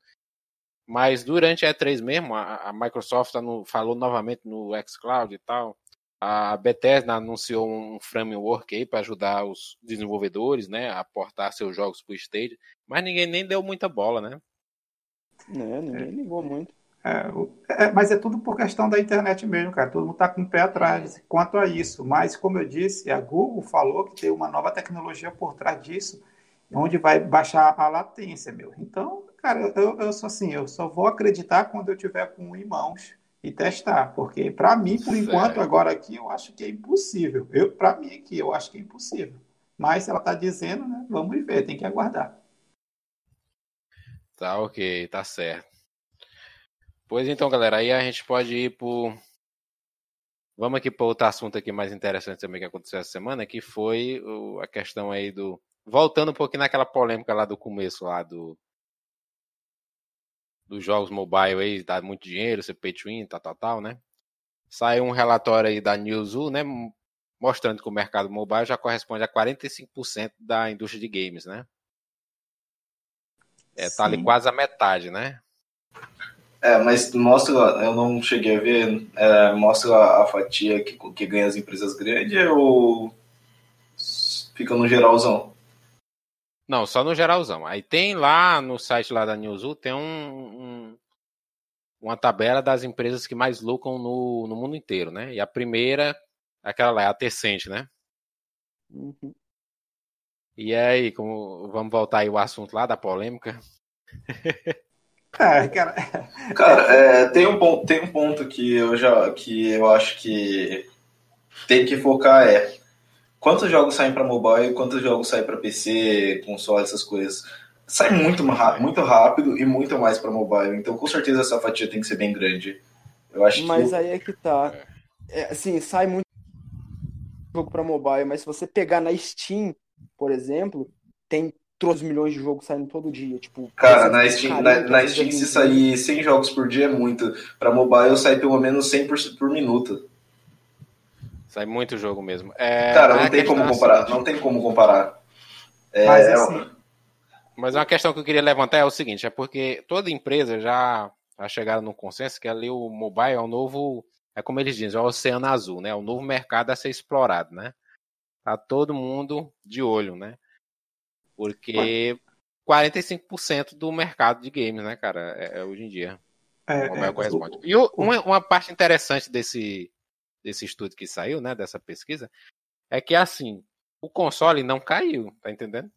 Mas durante a E3 mesmo, a, a Microsoft no, falou novamente no xCloud e tal. A Bethesda anunciou um framework aí para ajudar os desenvolvedores, né, a portar seus jogos para o stage, mas ninguém nem deu muita bola, né? É, ninguém ligou muito. É, é, mas é tudo por questão da internet mesmo, cara. Todo mundo está com o pé atrás quanto a isso. Mas, como eu disse, a Google falou que tem uma nova tecnologia por trás disso, onde vai baixar a latência, meu. Então, Cara, eu, eu sou assim, eu só vou acreditar quando eu tiver com em mãos e testar, porque para mim, por enquanto, agora aqui, eu acho que é impossível. Eu, para mim aqui, eu acho que é impossível. Mas ela está dizendo, né? Vamos ver, tem que aguardar. Tá ok, tá certo. Pois então, galera, aí a gente pode ir por. Vamos aqui para outro assunto aqui mais interessante também que aconteceu essa semana, que foi a questão aí do. Voltando um pouquinho naquela polêmica lá do começo, lá do dos jogos mobile aí, dá muito dinheiro, você pay to win, tal, tal, tal, né? Saiu um relatório aí da Newzoo, né? mostrando que o mercado mobile já corresponde a 45% da indústria de games, né? É, tá ali quase a metade, né? É, mas mostra, eu não cheguei a ver, é, mostra a fatia que, que ganha as empresas grandes ou fica no geralzão? Não, só no geralzão. Aí tem lá no site lá da Newzoo, tem um, um, uma tabela das empresas que mais lucram no, no mundo inteiro, né? E a primeira, aquela lá, é a Tencent, né? Uhum. E aí, como vamos voltar aí o assunto lá da polêmica? É, cara, cara é, tem, um ponto, tem um ponto que eu já que eu acho que tem que focar é quantos jogos saem para mobile, quantos jogos saem para PC, console, essas coisas. Sai muito, muito rápido e muito mais para mobile. Então, com certeza essa fatia tem que ser bem grande. Eu acho mas que... aí é que tá. É, assim, sai muito jogo para mobile, mas se você pegar na Steam, por exemplo, tem 3 milhões de jogos saindo todo dia. Tipo, Cara, na Steam, na, na Steam se sair 100 jogos por dia é muito. Para mobile sai pelo menos 100 por, por minuto. Sai muito jogo mesmo. É, Cara, não tem como comparar. Não tem como comparar. É, mas, é assim, mas uma questão que eu queria levantar é o seguinte: é porque toda empresa já, já chegaram no consenso que ali o mobile é o novo. É como eles dizem, é o oceano azul, né? É o novo mercado a ser explorado, né? Tá todo mundo de olho, né? Porque 45% do mercado de games, né, cara, é, é hoje em dia. É, o é, corresponde. O, e o, uma, uma, parte interessante desse, desse estudo que saiu, né, dessa pesquisa, é que assim, o console não caiu, tá entendendo?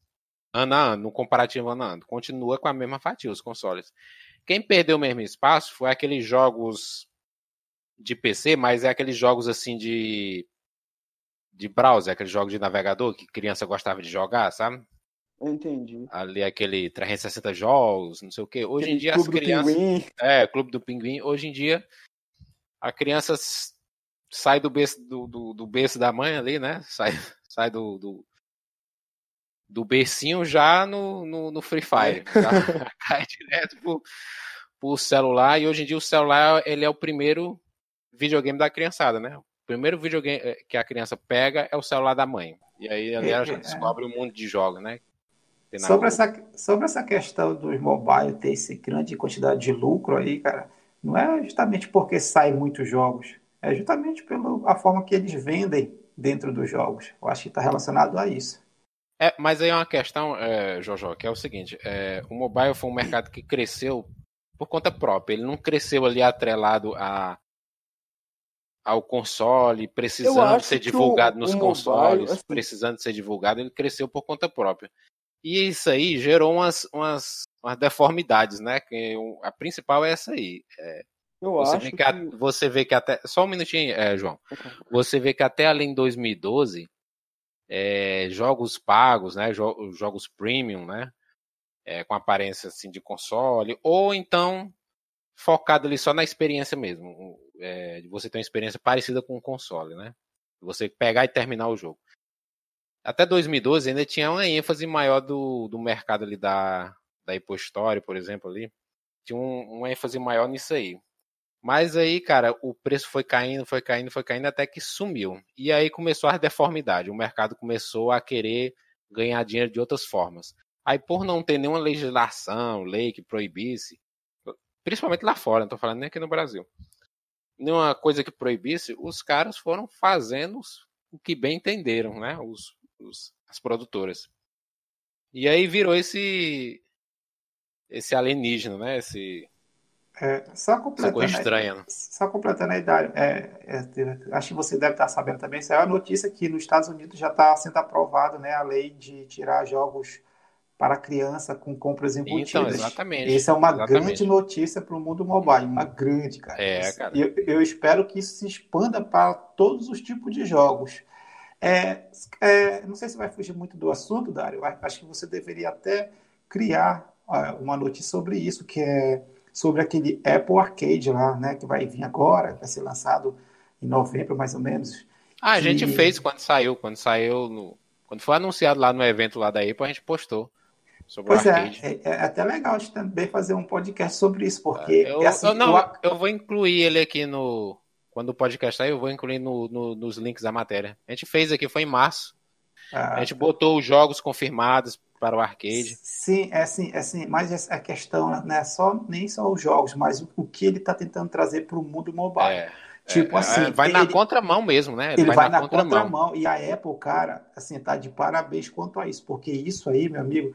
Ano a ano, no comparativo ano a ano, continua com a mesma fatia os consoles. Quem perdeu o mesmo espaço foi aqueles jogos de PC, mas é aqueles jogos assim de de browser, aqueles jogos de navegador que criança gostava de jogar, sabe? Entendi. Ali aquele 360 jogos, não sei o que. Hoje aquele em dia as crianças. É, Clube do Pinguim. Hoje em dia a criança sai do berço, do, do, do berço da mãe ali, né? Sai, sai do, do, do bercinho já no, no, no Free Fire. Já cai direto pro, pro celular. E hoje em dia o celular ele é o primeiro videogame da criançada, né? O primeiro videogame eh, que a criança pega é o celular da mãe. E aí ali ela já é. descobre um mundo de jogos, né? Sobre essa, sobre essa questão dos mobile ter essa grande quantidade de lucro aí, cara, não é justamente porque saem muitos jogos, é justamente pela forma que eles vendem dentro dos jogos. Eu acho que está relacionado a isso. É, mas aí é uma questão, é, Jojo, que é o seguinte: é, o mobile foi um mercado que cresceu por conta própria. Ele não cresceu ali atrelado a, ao console, precisando ser divulgado o, nos o consoles, mobile, assim... precisando ser divulgado, ele cresceu por conta própria. E isso aí gerou umas, umas, umas deformidades, né? Que a principal é essa aí. É, você, vê que, a, você vê que até. Só um minutinho, é, João. Você vê que até além de 2012, é, jogos pagos, né? Jo, jogos premium, né? É, com aparência assim, de console, ou então focado ali só na experiência mesmo. É, de você ter uma experiência parecida com o console, né? Você pegar e terminar o jogo até 2012 ainda tinha uma ênfase maior do, do mercado ali da, da Apple por exemplo, ali. Tinha um, uma ênfase maior nisso aí. Mas aí, cara, o preço foi caindo, foi caindo, foi caindo até que sumiu. E aí começou a deformidade. O mercado começou a querer ganhar dinheiro de outras formas. Aí, por não ter nenhuma legislação, lei que proibisse, principalmente lá fora, não tô falando nem aqui no Brasil, nenhuma coisa que proibisse, os caras foram fazendo o que bem entenderam, né? Os, os, as produtoras. E aí virou esse esse alienígena, né? Esse é, só completando essa estranha. Né? Só completando a idade, é, é, acho que você deve estar sabendo também. Isso é a notícia que nos Estados Unidos já está sendo aprovado, né, a lei de tirar jogos para criança com compras então, embutidas. Então, exatamente. Essa é uma exatamente. grande notícia para o mundo mobile, uma grande, cara. É, cara. Eu, eu espero que isso se expanda para todos os tipos de jogos. É, é, não sei se vai fugir muito do assunto, Dário. Acho que você deveria até criar uma notícia sobre isso, que é sobre aquele Apple Arcade lá, né? Que vai vir agora, vai ser lançado em novembro, mais ou menos. Ah, a gente fez quando saiu, quando saiu no, quando foi anunciado lá no evento lá da Apple, a gente postou. Sobre pois o é. É, é, até legal a gente também fazer um podcast sobre isso, porque eu, assim, eu não, eu vou incluir ele aqui no Quando o podcast sair, eu vou incluir no, no, nos links da matéria. A gente fez aqui, foi em março. Ah, a gente botou os jogos confirmados para o arcade. Sim, é assim, é assim, mas a questão não é só, nem só os jogos, mas o, o que ele está tentando trazer para o mundo mobile. É, tipo é, assim. É, vai ele, na contramão mesmo, né? Ele, ele vai, vai, na, na contramão. contramão. E a Apple, cara, assim, tá de parabéns quanto a isso, porque isso aí, meu amigo,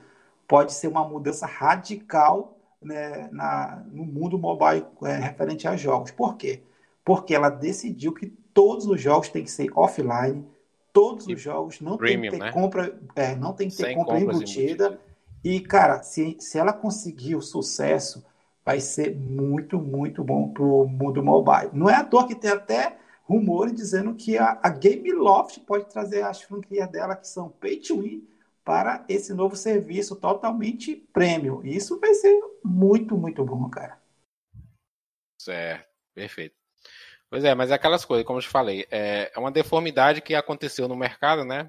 pode ser uma mudança radical né, na, no mundo mobile é, referente a jogos. Por quê? Porque ela decidiu que todos os jogos têm que ser offline todos e os jogos, não premium, tem que ter né? compra, é, não tem que ter Sem compra embutida. E, cara, se, se ela conseguir o sucesso, vai ser muito, muito bom pro mundo mobile. Não é à toa que tem até rumores dizendo que a, a Gameloft pode trazer as franquias dela, que são pay to win, para esse novo serviço totalmente premium. Isso vai ser muito, muito bom, cara. Certo, perfeito. Pois é, mas é aquelas coisas, como eu te falei, é, é uma deformidade que aconteceu no mercado, né?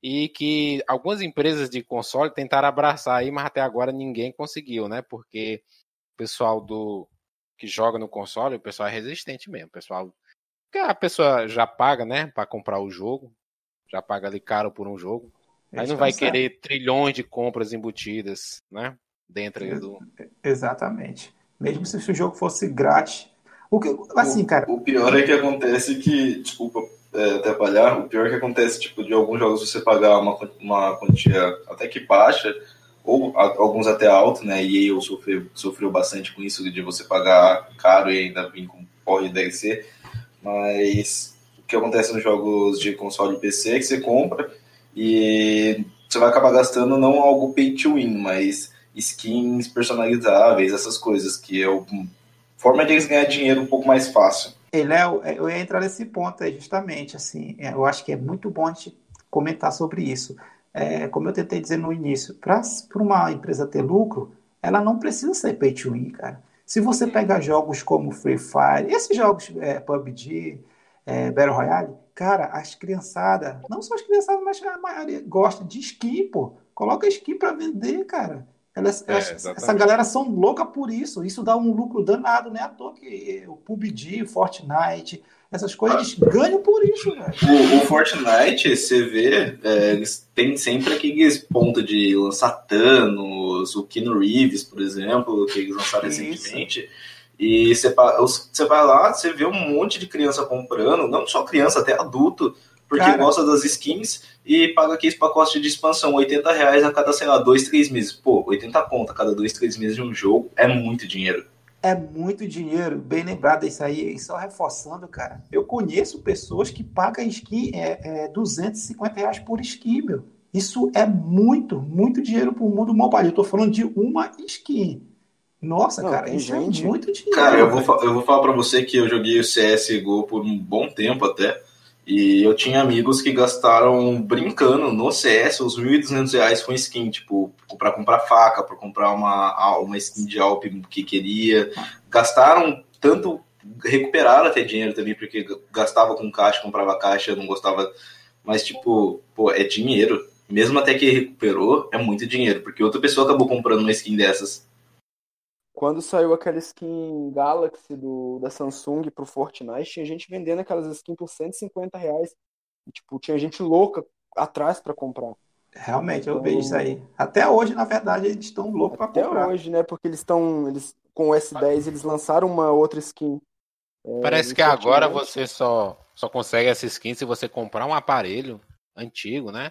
E que algumas empresas de console tentaram abraçar aí, mas até agora ninguém conseguiu, né? Porque o pessoal do que joga no console, o pessoal é resistente mesmo. O pessoal. A pessoa já paga, né? Para comprar o jogo. Já paga ali caro por um jogo. Aí não vai querer trilhões de compras embutidas, né? Dentro do. Exatamente. Mesmo se o jogo fosse grátis, o que, assim, cara. O, pior é que acontece que, desculpa é, atrapalhar, o pior é que acontece, tipo, de alguns jogos você pagar uma, uma quantia até que baixa, ou a, alguns até alto, né? E eu sofreu, sofreu bastante com isso de você pagar caro e ainda vir com porra de DLC. Mas o que acontece nos jogos de console e PC é que você compra e você vai acabar gastando não algo pay to win, mas skins personalizáveis, essas coisas, que é o forma de eles ganhar dinheiro um pouco mais fácil. E, Léo, é, eu ia entrar nesse ponto aí, justamente, assim, é, eu acho que é muito bom a gente comentar sobre isso. É, como eu tentei dizer no início, para uma empresa ter lucro, ela não precisa ser pay to win, cara. Se você pegar jogos como Free Fire, esses jogos é, PUBG, é, Battle Royale, cara, as criançadas, não só as criançadas, mas a maioria gosta de skin, pô. Coloca skin para vender, cara. Elas, é, essa galera são louca por isso. Isso dá um lucro danado, né? À toa que o PUBG, Fortnite, essas coisas ganham por isso, velho. O, o, Fortnite, você vê, é, eles têm sempre aqueles pontos de lançar Thanos, o Keanu Reeves, por exemplo, que eles lançaram isso. recentemente. E você, você vai lá, você vê um monte de criança comprando, não só criança, até adulto, porque Cara. gosta das skins e paga aqui esse pacote de expansão, 80 reais a cada, sei lá, 2, 3 meses. Pô, 80 conta a cada 2, 3 meses de um jogo é muito dinheiro. É muito dinheiro, bem lembrado isso aí, e só reforçando, cara. Eu conheço pessoas que pagam skin é, é 250 reais por skin, meu. Isso é muito, muito dinheiro pro mundo mobile. Eu tô falando de uma skin. Nossa, Não, cara, isso é gente... é muito dinheiro. Cara, eu vou, eu vou falar pra você que eu joguei o CSGO por um bom tempo até. E eu tinha amigos que gastaram brincando no CS os 1.200 reais com skin, tipo, para comprar faca, para comprar uma, uma skin de Alp que queria. Gastaram tanto, recuperaram até dinheiro também, porque gastava com caixa, comprava caixa, não gostava. Mas, tipo, pô, é dinheiro. Mesmo até que recuperou, é muito dinheiro, porque outra pessoa acabou comprando uma skin dessas. Quando saiu aquela skin Galaxy do, da Samsung pro Fortnite, tinha gente vendendo aquelas skins por 150 reais. E, tipo, tinha gente louca atrás para comprar. Realmente, então, eu vejo isso aí. Até hoje, na verdade, eles estão loucos para comprar. Até hoje, né? Porque eles estão. Eles, com o S10, eles lançaram uma outra skin. É, Parece que agora você só, só consegue essa skin se você comprar um aparelho antigo, né?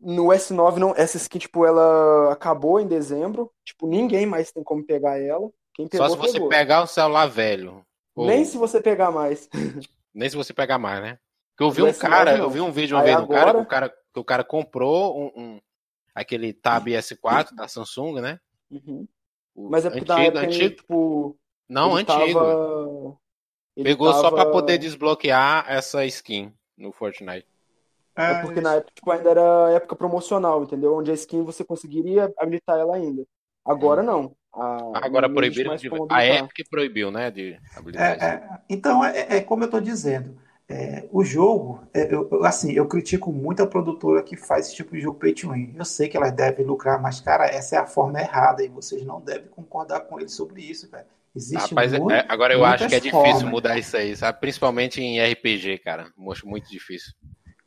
No S9, não, essa skin, tipo, ela acabou em dezembro. Tipo, ninguém mais tem como pegar ela. Quem pegou, Só se você pegou. pegar um celular velho. Ou... Nem se você pegar mais. Nem se você pegar mais, né? Porque eu vi um cara, não. eu vi um vídeo uma Aí vez agora... do cara, que o cara, que o cara comprou um, um aquele Tab S4 da Samsung, né? Uhum. Mas é porque antigo, antigo. Ele, tipo, não, antigo. Tava... Pegou tava... só para poder desbloquear essa skin no Fortnite. É, é porque na época tipo, ainda era época promocional, entendeu? Onde a skin você conseguiria habilitar ela ainda. Agora não. A, Agora proibiram. De, a época proibiu, né? De habilitar. É, é, então, é, é, como eu estou dizendo. É, o jogo, é, eu, assim, eu critico muito a produtora que faz esse tipo de jogo pay to win. Eu sei que elas devem lucrar, mas, cara, essa é a forma errada e vocês não devem concordar com eles sobre isso, cara. Existe Rapaz, muito, é, agora eu acho que é difícil formas. mudar isso aí, sabe? Principalmente em RPG, cara. Muito difícil.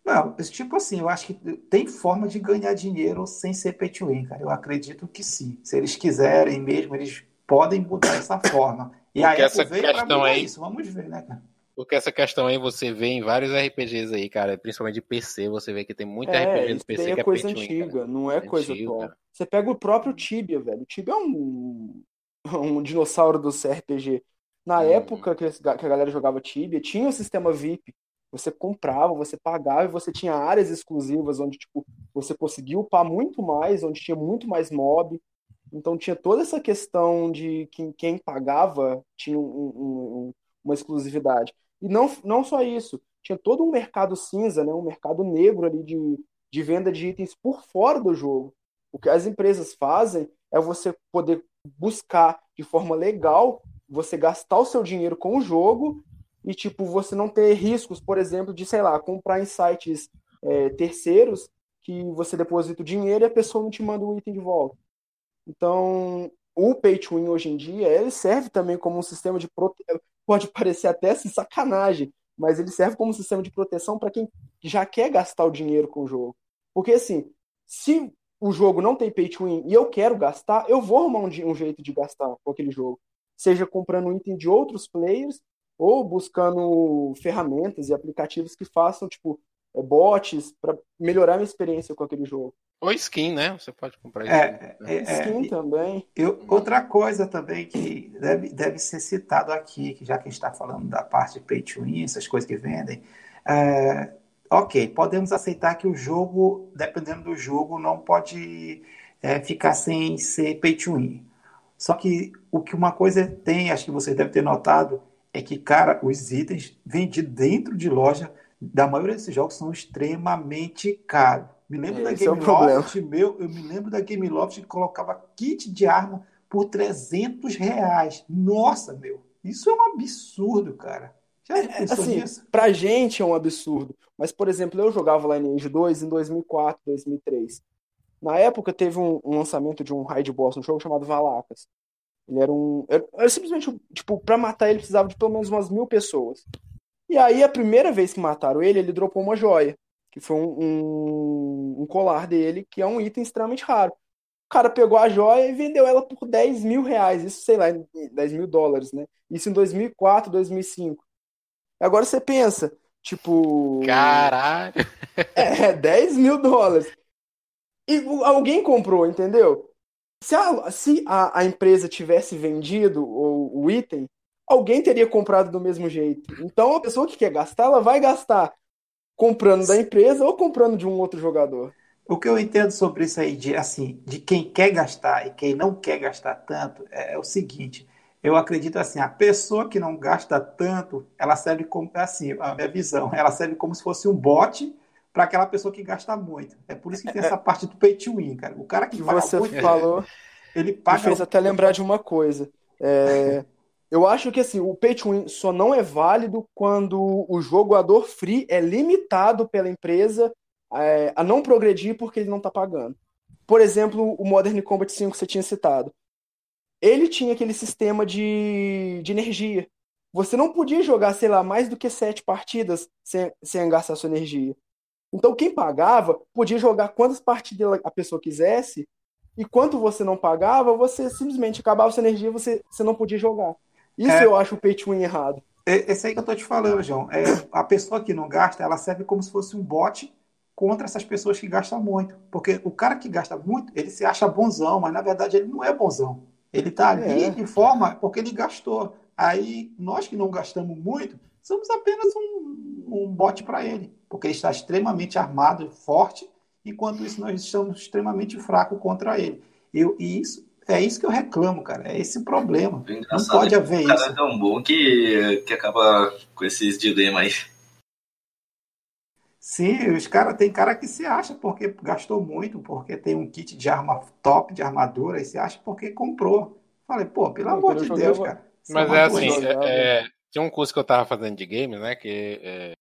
Não, tipo assim, eu acho que tem forma de ganhar dinheiro sem ser pay to win, cara. Eu acredito que sim. Se eles quiserem mesmo, eles podem mudar essa forma. E aí essa questão aí, isso. Vamos ver, né, cara? Porque essa questão aí você vê em vários RPGs aí, cara, principalmente de PC, você vê que tem muito é, RPG do PC é que é coisa antiga, não é, é coisa antigo, atual. Você pega o próprio Tibia, velho. O Tibia é um, um dinossauro do RPG. Na hum. época que a galera jogava Tibia, tinha o sistema VIP. Você comprava, você pagava e você tinha áreas exclusivas onde tipo, você conseguia upar muito mais, onde tinha muito mais mob. Então tinha toda essa questão de que quem pagava tinha um, um, uma exclusividade. E não, não só isso, tinha todo um mercado cinza, né, um mercado negro ali de, de venda de itens por fora do jogo. O que as empresas fazem é você poder buscar de forma legal, você gastar o seu dinheiro com o jogo e tipo você não ter riscos, por exemplo, de sei lá comprar em sites é, terceiros que você deposita o dinheiro e a pessoa não te manda o item de volta. Então, o pay to win hoje em dia, ele serve também como um sistema de proteção. Pode parecer até assim, sacanagem, mas ele serve como um sistema de proteção para quem já quer gastar o dinheiro com o jogo. Porque assim, se o jogo não tem pay to win e eu quero gastar, eu vou arrumar um, jeito de gastar com aquele jogo. Seja comprando item de outros players ou buscando ferramentas e aplicativos que façam, tipo, é, bots para melhorar a minha experiência com aquele jogo. Ou skin, né? Você pode comprar é, skin, é, skin é, também. Eu, outra coisa também que deve, deve ser citado aqui, que já que a gente está falando da parte pay to win, essas coisas que vendem, é, ok, podemos aceitar que o jogo, dependendo do jogo, não pode é, ficar sem ser pay to win. Só que o que uma coisa tem, acho que você deve ter notado, é que, cara, os itens vendidos dentro de loja da maioria desses jogos são extremamente caros. Me lembro Esse da Game é Loft, meu, eu me lembro da Game Loft que colocava kit de arma por 300 reais. Nossa, meu, isso é um absurdo, cara. Já é, assim, nisso? pra gente é um absurdo. Mas, por exemplo, eu jogava Lineage 2 em 2004, 2003. Na época teve um, um lançamento de um raid boss, um jogo chamado Valacas. Ele era um. Era, era simplesmente, tipo, pra matar ele precisava de pelo menos umas mil pessoas. E aí, a primeira vez que mataram ele, ele dropou uma joia que foi um, um, um, colar dele, que é um item extremamente raro. O cara pegou a joia e vendeu ela por 10 mil reais, isso, sei lá, 10 mil dólares, né? Isso em 2004, 2005. Agora você pensa, tipo. Caralho! É, 10 mil dólares. E alguém comprou, entendeu? Se a, se a, a empresa tivesse vendido o, o item, alguém teria comprado do mesmo jeito. Então a pessoa que quer gastar, ela vai gastar comprando da empresa ou comprando de um outro jogador. O que eu entendo sobre isso aí, de, assim, de quem quer gastar e quem não quer gastar tanto, é, é o seguinte. Eu acredito assim, a pessoa que não gasta tanto, ela serve como, assim, a minha visão, ela serve como se fosse um bot para aquela pessoa que gasta muito. É por isso que tem essa parte do pay to win, cara. O cara que paga Você muito, falou, ele paga... Me fez até lembrar de uma coisa. É, eu acho que assim, o pay to win só não é válido quando o jogador free é limitado pela empresa é, a não progredir porque ele não está pagando. Por exemplo, o Modern Combat 5 que você tinha citado. Ele tinha aquele sistema de, de energia. Você não podia jogar, sei lá, mais do que sete partidas sem, sem gastar sua energia. Então, quem pagava podia jogar quantas partidas a pessoa quisesse, e quanto você não pagava, você simplesmente acabava sua energia e você, você não podia jogar. Isso é, eu acho o pay to win errado. É, esse aí que eu tô te falando, João. É, a pessoa que não gasta, ela serve como se fosse um bot contra essas pessoas que gastam muito. Porque o cara que gasta muito, ele se acha bonzão, mas na verdade ele não é bonzão. Ele está ali é. de forma porque ele gastou. Aí nós que não gastamos muito, somos apenas um, um bot para ele. Porque ele está extremamente armado, forte, enquanto isso nós estamos extremamente fracos contra ele. Eu, e isso é isso que eu reclamo, cara. É esse o problema. Não pode haver isso. O cara é tão bom que, que acaba com esses dilemas aí. Sim, os caras tem cara que se acha porque gastou muito, porque tem um kit de arma top de armadura e se acha porque comprou. Falei, pô, pelo amor de Deus, cara. Mas é assim, é, é, tinha um curso que eu tava fazendo de games, né? Que é,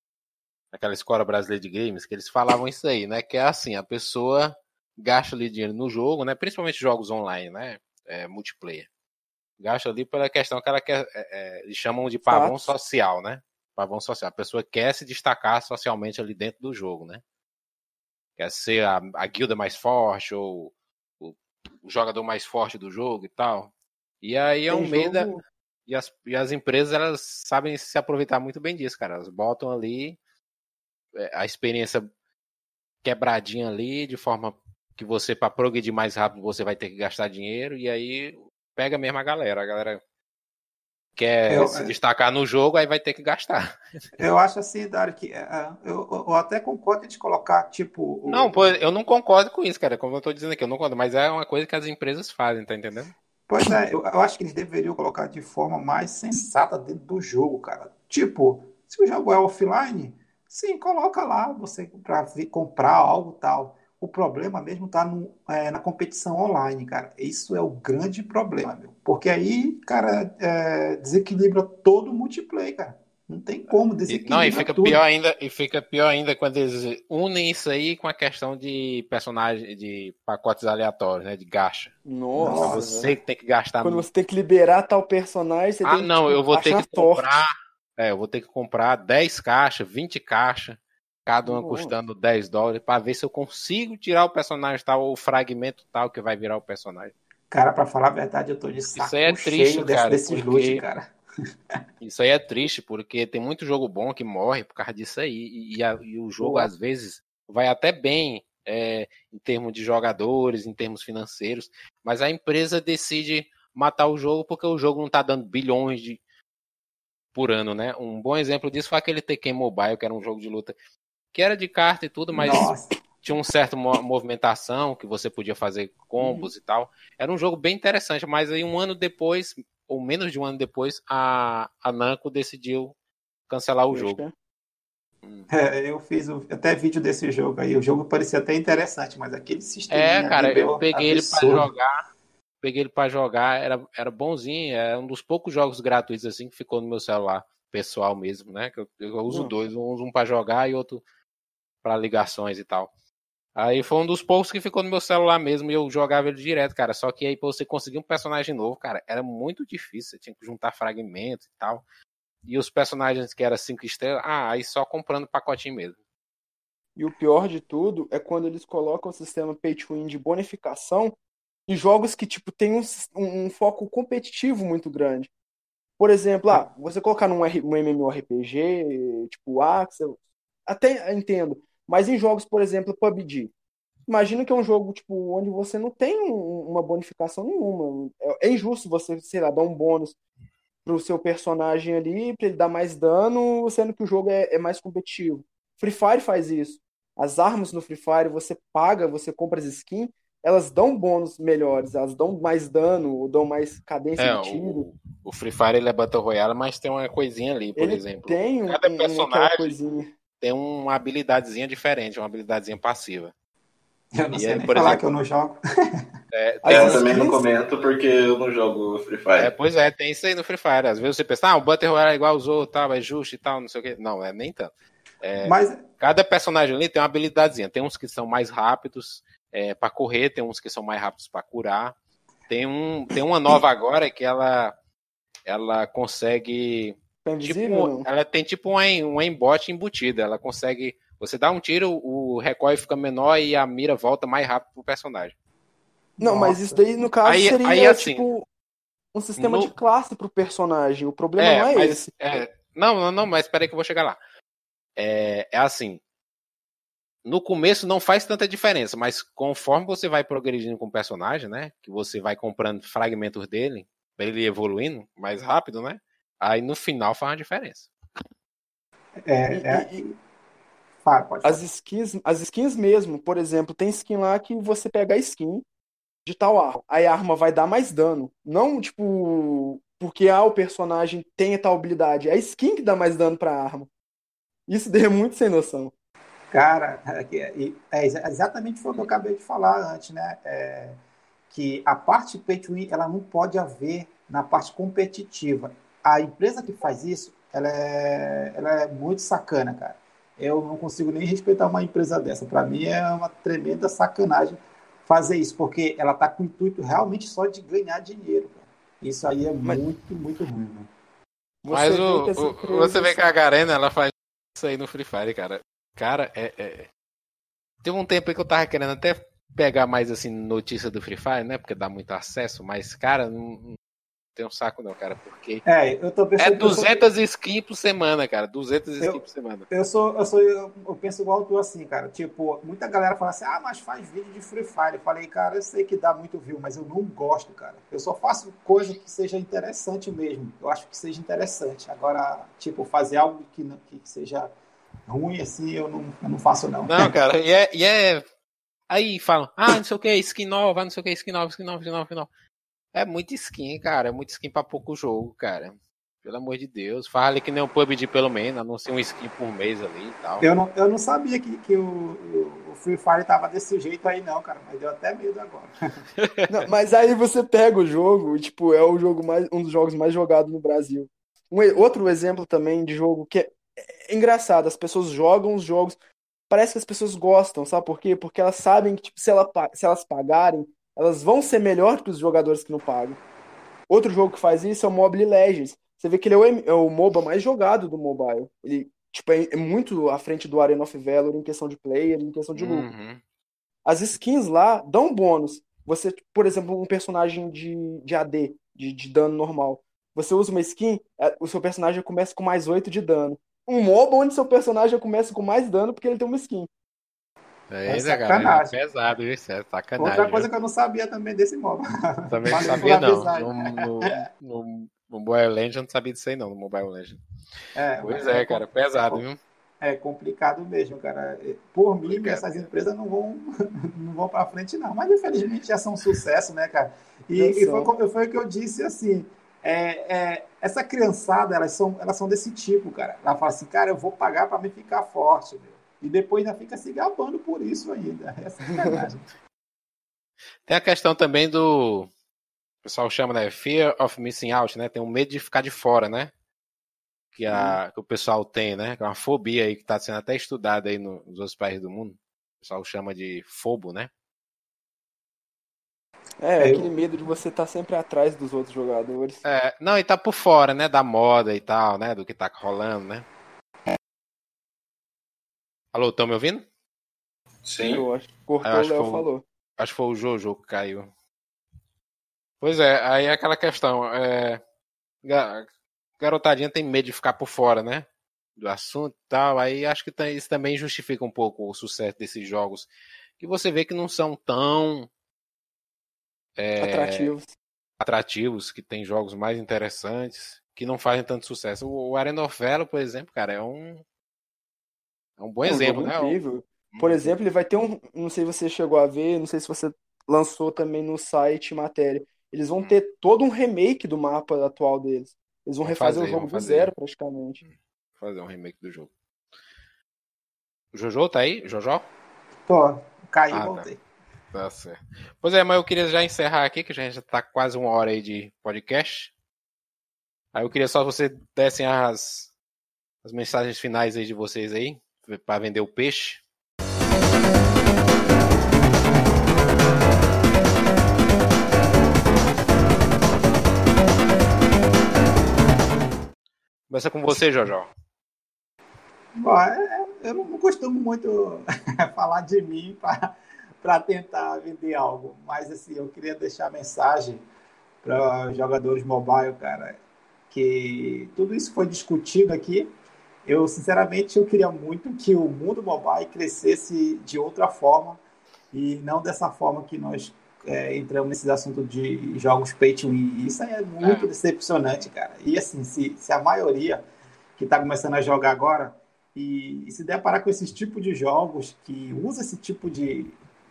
aquela escola brasileira de games, que eles falavam isso aí, né? Que é assim, a pessoa gasta ali dinheiro no jogo, né? Principalmente jogos online, né? É, multiplayer. Gasta ali pela questão que ela quer. É, é, eles chamam de pavão Fato. social, né? Pavão social. A pessoa quer se destacar socialmente ali dentro do jogo, né? Quer ser a, a guilda mais forte ou o, o, jogador mais forte do jogo e tal. E aí é um meio da. E as, e as empresas elas sabem se aproveitar muito bem disso, cara. Elas botam ali é, a experiência quebradinha ali, de forma que você, para progredir mais rápido, você vai ter que gastar dinheiro, e aí pega mesmo a galera. A galera quer eu, se destacar no jogo, aí vai ter que gastar. Eu acho assim, Dário, que uh, eu, eu, até concordo de colocar, tipo. O... Não, pô, eu não concordo com isso, cara. Como eu tô dizendo aqui, eu não concordo, mas é uma coisa que as empresas fazem, tá entendendo? Pois é, eu, eu acho que eles deveriam colocar de forma mais sensata dentro do jogo, cara. Tipo, se o jogo é offline, sim, coloca lá você para comprar algo tal. O problema mesmo está é, na competição online, cara. Isso é o grande problema, meu. Porque aí, cara, é, desequilibra todo o multiplayer, cara. Não tem como desequilibrar. Não, e fica tudo. pior ainda, e fica pior ainda quando eles unem isso aí com a questão de personagem, de pacotes aleatórios, né? De gacha. Nossa. Você que tem que gastar. Quando muito. você tem que liberar tal personagem, você ah, tem não, que, tipo, eu vou ter que comprar. É, eu vou ter que comprar 10 caixas, 20 caixas cada uma custando 10 dólares, para ver se eu consigo tirar o personagem tal, ou o fragmento tal que vai virar o personagem. Cara, para falar a verdade, eu tô de saco Isso aí é triste, cara, desse, desses porque... loot, cara. Isso aí é triste, porque tem muito jogo bom que morre por causa disso aí. E, e, a, e o jogo, às vezes, vai até bem é, em termos de jogadores, em termos financeiros, mas a empresa decide matar o jogo porque o jogo não tá dando bilhões de por ano, né? Um bom exemplo disso foi aquele Tekken Mobile, que era um jogo de luta que era de carta e tudo, mas Nossa. tinha um certo movimentação que você podia fazer combos uhum. e tal. Era um jogo bem interessante, mas aí um ano depois, ou menos de um ano depois, a, a Namco decidiu cancelar o jogo. É, eu fiz até vídeo desse jogo aí. O jogo parecia até interessante, mas aquele sistema. É, cara, eu peguei ele para jogar. Peguei ele para jogar, era, era bonzinho, é um dos poucos jogos gratuitos assim que ficou no meu celular pessoal mesmo, né? Que eu, eu uso dois, um, um para jogar e outro para ligações e tal. Aí foi um dos poucos que ficou no meu celular mesmo e eu jogava ele direto, cara. Só que aí pra você conseguir um personagem novo, cara, era muito difícil. Você tinha que juntar fragmentos e tal. E os personagens que eram cinco estrelas, ah, aí só comprando pacotinho mesmo. E o pior de tudo é quando eles colocam o sistema pay to win de bonificação em jogos que, tipo, tem um, um foco competitivo muito grande. Por exemplo, ah, você colocar num um MMORPG, tipo Axel, até entendo. Mas em jogos, por exemplo, PUBG. Imagina que é um jogo tipo onde você não tem um, uma bonificação nenhuma. É, é, injusto você, sei lá, dar um bônus pro seu personagem ali para ele dar mais dano, sendo que o jogo é, é mais competitivo. Free Fire faz isso. As armas no Free Fire você paga, você compra as skins, elas dão bônus melhores, elas dão mais dano, dão mais cadência é, de tiro. O, o, Free Fire ele é Battle Royale, mas tem uma coisinha ali, por ele exemplo. Tem Cada um, personagem tem uma habilidadezinha diferente, uma habilidadezinha passiva. Eu não e sei aí, nem por falar exemplo, que eu não jogo. É, eu também não comento porque eu não jogo Free Fire. É, pois é, tem isso aí no Free Fire. Às vezes você pensa, ah, o Battle Royale é igual os outros, tal, é justo e tal, não sei o quê. Não, é nem tanto. É, Mas... Cada personagem ali tem uma habilidadezinha. Tem uns que são mais rápidos é, para correr, tem uns que são mais rápidos para curar. Tem, um, tem uma nova agora que ela, ela consegue tipo, ela tem tipo um, um aimbot embutido. Ela consegue. Você dá um tiro, o recoil fica menor e a mira volta mais rápido pro personagem. Não, Nossa. mas isso daí, no caso, aí, seria aí, assim, tipo um sistema no... de classe pro personagem. O problema é, não é mas, esse. É, não, não, não, mas espera aí que eu vou chegar lá. É, é assim. No começo não faz tanta diferença, mas conforme você vai progredindo com o personagem, né? Que você vai comprando fragmentos dele, pra ele evoluindo mais rápido, né? Aí no final faz uma diferença. É, é... E, as skins, as skins mesmo, por exemplo, tem skin lá que você pega a skin de tal arma, aí a arma vai dar mais dano. Não, tipo, porque ah, o personagem tem tal habilidade. É a skin que dá mais dano pra arma. Isso daí é muito sem noção. Cara, é, é exatamente o que eu acabei de falar antes, né? É, que a parte pay to win, ela não pode haver na parte competitiva a empresa que faz isso, ela é, ela é muito sacana, cara. Eu não consigo nem respeitar uma empresa dessa. Para mim é uma tremenda sacanagem fazer isso, porque ela está com o intuito realmente só de ganhar dinheiro. Cara. Isso aí é Mas... muito, muito ruim, mano. Mas o, o, você vê que a Garena, ela faz isso aí no Free Fire, cara. Cara, é, é... Teve um tempo aí que eu tava querendo até pegar mais assim notícia do Free Fire, né? Porque dá muito acesso, mas cara, não, tem um saco não, cara, porque é, eu tô pensando é 200 sou... skins por semana, cara, 200 skins eu, por semana. Eu sou eu sou eu, penso igual tu assim, cara. Tipo, muita galera fala assim: "Ah, mas faz vídeo de Free Fire". Eu falei: "Cara, eu sei que dá muito view, mas eu não gosto, cara. Eu só faço coisa que seja interessante mesmo. Eu acho que seja interessante. Agora, tipo, fazer algo que que seja ruim assim, eu não, eu não faço não. Não, cara, e é, e é Aí falam, ah, não sei o que, skin nova, não sei o que, skin nova, skin nova, skin nova, skin nova. É muito skin, cara. É muito skin pra pouco jogo, cara. Pelo amor de Deus. Fala que nem o PUBG, pelo menos. Anuncia um skin por mês ali e tal. Eu não, eu não sabia que, que o, o Free Fire tava desse jeito aí, não, cara. Mas deu até medo agora. não, mas aí você pega o jogo e, tipo, é o jogo mais, um dos jogos mais jogados no Brasil. Um, outro exemplo também de jogo que é, é engraçado. As pessoas jogam os jogos parece que as pessoas gostam, sabe por quê? Porque elas sabem que, tipo, se, ela, se elas pagarem, elas vão ser melhor que os jogadores que não pagam. Outro jogo que faz isso é o Mobile Legends. Você vê que ele é o, é o MOBA mais jogado do mobile. Ele tipo, é, é, muito à frente do Arena of Valor em questão de player, em questão de lucro. Uhum. As skins lá dão bônus. Você, por exemplo, um personagem de, de AD, de, de dano normal. Você usa uma skin, é, o seu personagem começa com mais 8 de dano um MOBA onde seu personagem começa com mais dano porque ele tem uma skin. É, é sacanagem. É pesado, isso é sacanagem. Outra coisa que eu não sabia também desse MOBA. Também não sabia, não. No, no, no, no Mobile Legends eu não sabia disso aí, não, no Mobile Legends. É, pois é, é, cara, pesado, viu? É complicado mesmo, cara. Por mim, complicado. essas empresas não vão, não vão para frente, não. Mas infelizmente já são um sucesso, né, cara? E, e foi, foi o que eu disse assim é, é, essa criançada, elas são, elas são desse tipo, cara. Ela fala assim, cara, eu vou pagar para me ficar forte, meu. E depois ainda fica se gabando por isso ainda. É sacanagem. Tem a questão também do. O pessoal chama, né? Fear of missing out, né? Tem um medo de ficar de fora, né? Que, a, hum. que o pessoal tem, né? Que é uma fobia aí que está sendo até estudada aí nos outros países do mundo. O pessoal chama de fobo, né? É, é, aquele medo de você estar tá sempre atrás dos outros jogadores. É, não, e tá por fora, né, da moda e tal, né, do que tá rolando, né? Alô, estão me ouvindo? Sim. Eu acho, cortou, acho o Léo falou. Acho que foi o Jojo que caiu. Pois é, aí é aquela questão, é, garotadinha tem medo de ficar por fora, né? Do assunto e tal, aí acho que isso também justifica um pouco o sucesso desses jogos, que você vê que não são tão é, atrativos. atrativos, que tem jogos mais interessantes, que não fazem tanto sucesso. O, o Arena of Valor, por exemplo, cara, é um é um bom é um exemplo, né? Incrível. Por uhum. exemplo, ele vai ter um, não sei se você chegou a ver, não sei se você lançou também no site matéria. Eles vão ter todo um remake do mapa atual deles. Eles vão, vão refazer fazer, o jogo do zero, praticamente. fazer um remake do jogo. O Jojo tá aí? Jojo? Tô. Caiu, ah, voltei. Tá. Tá certo. Pois é, mas eu queria já encerrar aqui, que a gente já tá quase uma hora aí de podcast. Aí eu queria só que você dessem as, as mensagens finais aí de vocês aí, para vender o peixe. Começa com você, Jojo. Bom, é, eu não costumo muito falar de mim para para tentar vender algo. Mas assim, eu queria deixar a mensagem para jogadores mobile, cara, que tudo isso foi discutido aqui. Eu, sinceramente, eu queria muito que o mundo mobile crescesse de outra forma e não dessa forma que nós é, entramos nesse assunto de jogos pay to win. Isso é muito é. decepcionante, cara. E assim, se, se a maioria que está começando a jogar agora e, e se deparar com esse tipo de jogos que usa esse tipo de,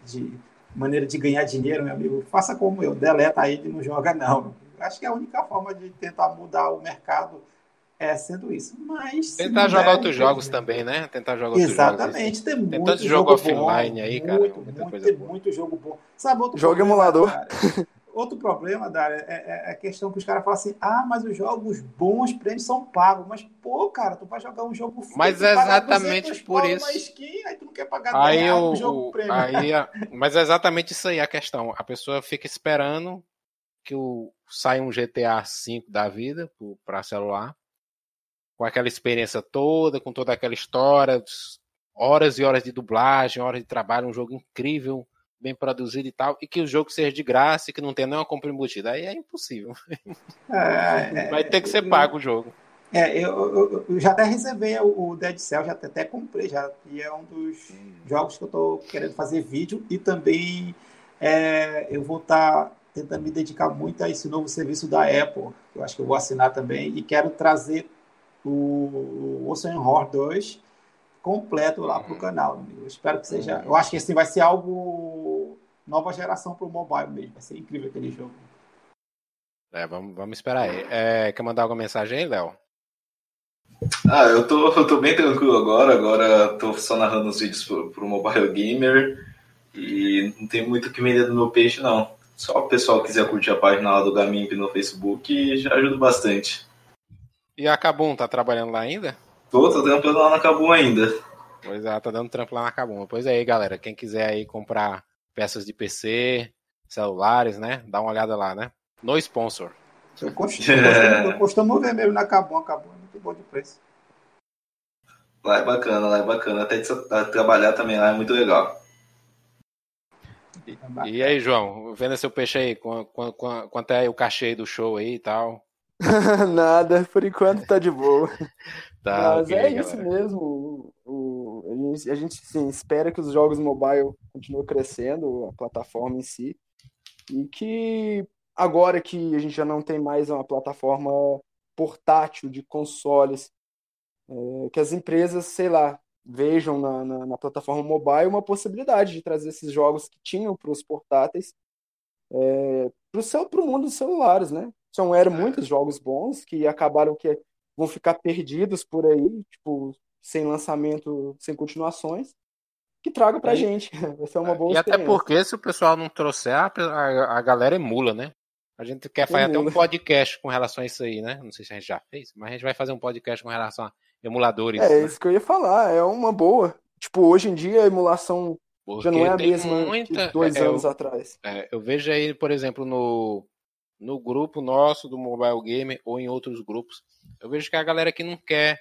de maneira de ganhar dinheiro, meu amigo, faça como eu, deleta aí e não joga não. Acho que é a única forma de tentar mudar o mercado é sendo isso. Mas tentar jogar outros jogos também, né? Tentar jogar outros Exatamente, jogos. Exatamente, tem muito jogo offline bom, aí, cara. Muito, muito, tem muito jogo bom. Sabe outro Jogo emulador. Outro problema, Dário, é, é, a questão que os caras falam assim: ah, mas os jogos bons prêmios são pagos. Mas, pô, cara, tu vai jogar um jogo Mas é exatamente por isso. Skin, aí tu não quer pagar aí o, jogo prêmio. Aí, mas é exatamente isso aí a questão. A pessoa fica esperando que o, sai um GTA V da vida para celular, com aquela experiência toda, com toda aquela história, horas e horas de dublagem, horas de trabalho, um jogo incrível, bem produzido e tal, e que o jogo seja de graça e que não tenha nenhuma compra embutida. Aí é impossível. É, é, Vai ter que ser pago o jogo. É, eu, eu, já até reservei o, Dead Cell, já até, até comprei já, e é um dos hum. jogos que eu tô querendo fazer vídeo e também é, eu vou estar tá tentando me dedicar muito a esse novo serviço da Apple, que eu acho que eu vou assinar também, e quero trazer o Ocean Horror 2 completo lá para o canal. Eu espero que seja. Eu acho que esse vai ser algo nova geração para o mobile mesmo. Vai ser incrível aquele jogo. É, vamos, vamos esperar aí. É, quer mandar alguma mensagem aí, Léo? Ah, eu tô, eu tô bem tranquilo agora. Agora tô só narrando os vídeos pro, pro Mobile Gamer. E não tem muito o que vender no meu peixe, não. Só o pessoal quiser curtir a página lá do Gamimp no Facebook, já ajuda bastante. E a Kabum, tá trabalhando lá ainda? Tô, tô trampando lá na Cabum ainda. Pois é, tá dando trampo lá na Cabum. Pois é aí, galera, quem quiser aí comprar peças de PC, celulares, né? Dá uma olhada lá, né? No sponsor. Eu costumo, eu costumo ver mesmo na Cabum, a Cabum é muito bom de preço. Lá é bacana, lá é bacana. Até trabalhar também lá é muito legal. E, e aí, João, venda seu peixe aí, quanto é o cachê do show aí e tal? Nada, por enquanto tá de boa. Tá, Mas okay, é isso mesmo. O, o, a gente, a gente sim, espera que os jogos mobile continuem crescendo, a plataforma em si, e que agora que a gente já não tem mais uma plataforma portátil de consoles, é, que as empresas, sei lá, vejam na, na, na, plataforma mobile uma possibilidade de trazer esses jogos que tinham para os portáteis é, para o mundo dos celulares, né? São eram muitos jogos bons que acabaram que vão ficar perdidos por aí, tipo, sem lançamento, sem continuações, que traga pra é. gente. Vai ser uma boa E até porque se o pessoal não trouxer, a, a, a galera emula, né? A gente quer fazer emula. até um podcast com relação a isso aí, né? Não sei se a gente já fez, mas a gente vai fazer um podcast com relação a emuladores. É, né? isso que eu ia falar, é uma boa. Tipo, hoje em dia a emulação porque já não é a mesma muita... dois é, anos eu, atrás. É, eu vejo aí, por exemplo, no, no grupo nosso do Mobile Gamer ou em outros grupos, eu vejo que a galera que não quer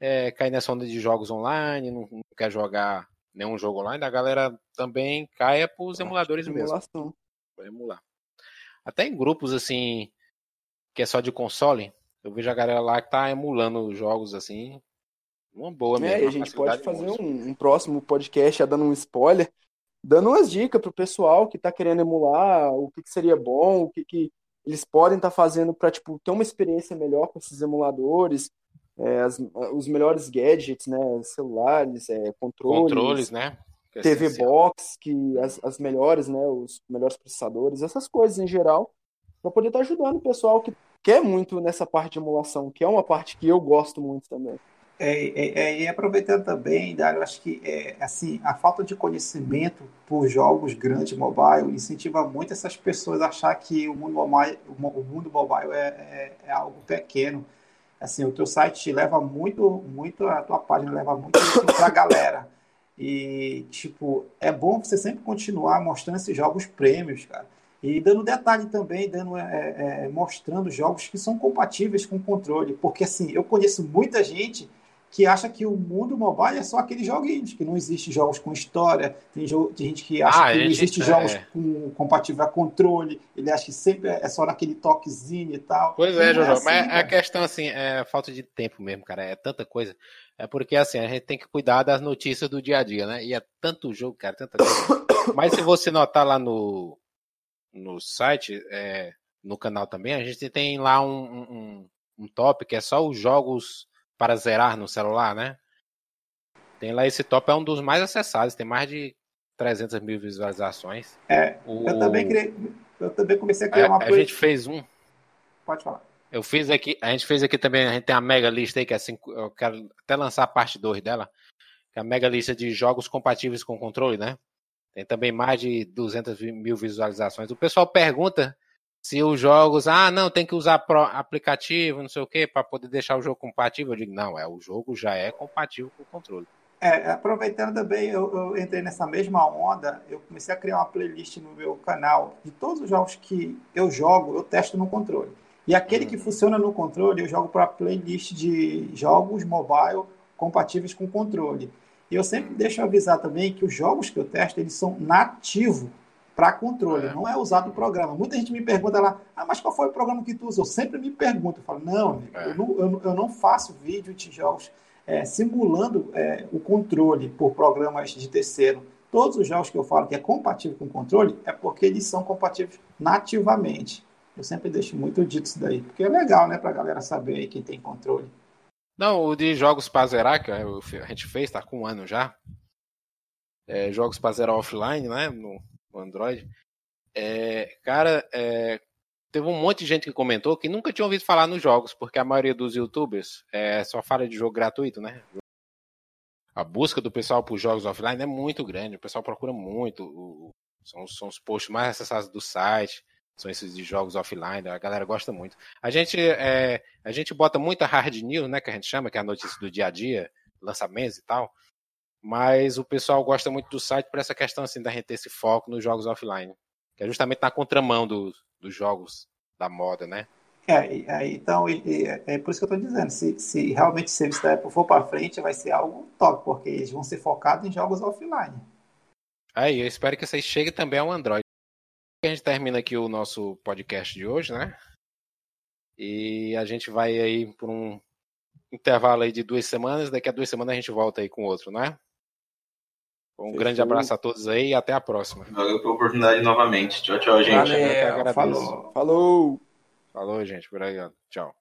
é, cair nessa onda de jogos online, não, não, quer jogar nenhum jogo online, a galera também caia para os emuladores mesmo. Pra emular. Até em grupos assim, que é só de console, eu vejo a galera lá que tá emulando jogos assim. Uma boa mesmo. É, a gente pode fazer um, um, próximo podcast já dando um spoiler, dando umas dicas pro pessoal que tá querendo emular, o que, que seria bom, o que, que eles podem estar tá fazendo para tipo, ter uma experiência melhor com esses emuladores, é, as, os melhores gadgets, né, celulares, é, controles, controles, né? Que é TV. Box, que as, as melhores, né, os melhores processadores, essas coisas em geral, para poder estar tá ajudando o pessoal que quer muito nessa parte de emulação, que é uma parte que eu gosto muito também. É, é, é, e aproveitando também, Dário, acho que é, assim, a falta de conhecimento por jogos grandes mobile incentiva muito essas pessoas a achar que o mundo mobile, o mundo mobile é, algo pequeno. Assim, o teu site leva muito, muito, a tua página leva muito para a galera. E, tipo, é bom você sempre continuar mostrando esses jogos prêmios, cara. E dando detalhe também, dando, é, é, mostrando jogos que são compatíveis com o controle. Porque, assim, eu conheço muita gente que acha que o mundo mobile é só aqueles joguinhos, que não existe jogos com história, tem, jogo, tem gente que acha ah, que não existe é... jogos com compatível a controle, ele acha que sempre é só naquele toquezinho e tal. Pois é, Jojo, é assim, mas cara. a questão assim, é falta de tempo mesmo, cara, é tanta coisa. É porque assim, a gente tem que cuidar das notícias do dia a dia, né? E é tanto jogo, cara, tanta coisa. mas se você notar lá no, no site, é, no canal também, a gente tem lá um, um, um top que é só os jogos para zerar no celular, né? Tem lá esse top, é um dos mais acessados, tem mais de 300 mil visualizações. É, o... eu, também criei, eu também comecei a criar a, uma A gente fez um. Pode falar. Eu fiz aqui, a gente fez aqui também, a gente tem a mega lista aí, que é assim, eu quero até lançar a parte 2 dela, que é a mega lista de jogos compatíveis com controle, né? Tem também mais de 200 mil visualizações. O pessoal pergunta se os jogos, ah, não, tem que usar pro, aplicativo, não sei o que, para poder deixar o jogo compatível. Eu digo, não, é o jogo já é compatível com o controle. É, aproveitando também, eu, eu, entrei nessa mesma onda, eu comecei a criar uma playlist no meu canal de todos os jogos que eu jogo, eu testo no controle. E aquele que uhum. funciona no controle, eu jogo para a playlist de jogos mobile compatíveis com controle. E eu sempre deixo avisar também que os jogos que eu testo, eles são nativos para controle, é. não é usado o programa. Muita gente me pergunta lá, ah, mas qual foi o programa que tu usou? Sempre me pergunta. Eu falo, não, é. eu, não eu, eu, não faço vídeo de jogos é, simulando é, o controle por programas de terceiro. Todos os jogos que eu falo que é compatível com controle é porque eles são compatíveis nativamente. Eu sempre deixo muito dito isso daí, porque é legal, né, para a galera saber aí quem tem controle. Não, o de jogos para zerar, que a gente fez, tá com um ano já. É, jogos para zerar offline, né, no, no Android. É, cara, é, teve um monte de gente que comentou que nunca tinha ouvido falar nos jogos, porque a maioria dos youtubers é, só fala de jogo gratuito, né? A busca do pessoal por jogos offline é muito grande, o pessoal procura muito. O, são, são os posts mais acessados do site, são esses de jogos offline, a galera gosta muito. A gente, é, a gente bota muita hard news, né, que a gente chama, que é a notícia do dia a dia, lançamentos e tal, mas o pessoal gosta muito do site por essa questão assim da gente ter esse foco nos jogos offline, que é justamente na contramão do, dos jogos da moda, né? É, é então, é, é por isso que eu estou dizendo, se, se realmente o serviço da Apple for para frente, vai ser algo top, porque eles vão ser focados em jogos offline. Aí, eu espero que vocês cheguem também ao Android. A gente termina aqui o nosso podcast de hoje, né? E a gente vai aí por um intervalo aí de duas semanas. Daqui a duas semanas a gente volta aí com outro, né? Um Fechou. grande abraço a todos aí e até a próxima. Valeu pela oportunidade novamente. Tchau, tchau, gente. Valeu, falou. Falou. Falou, gente. Obrigado. Tchau.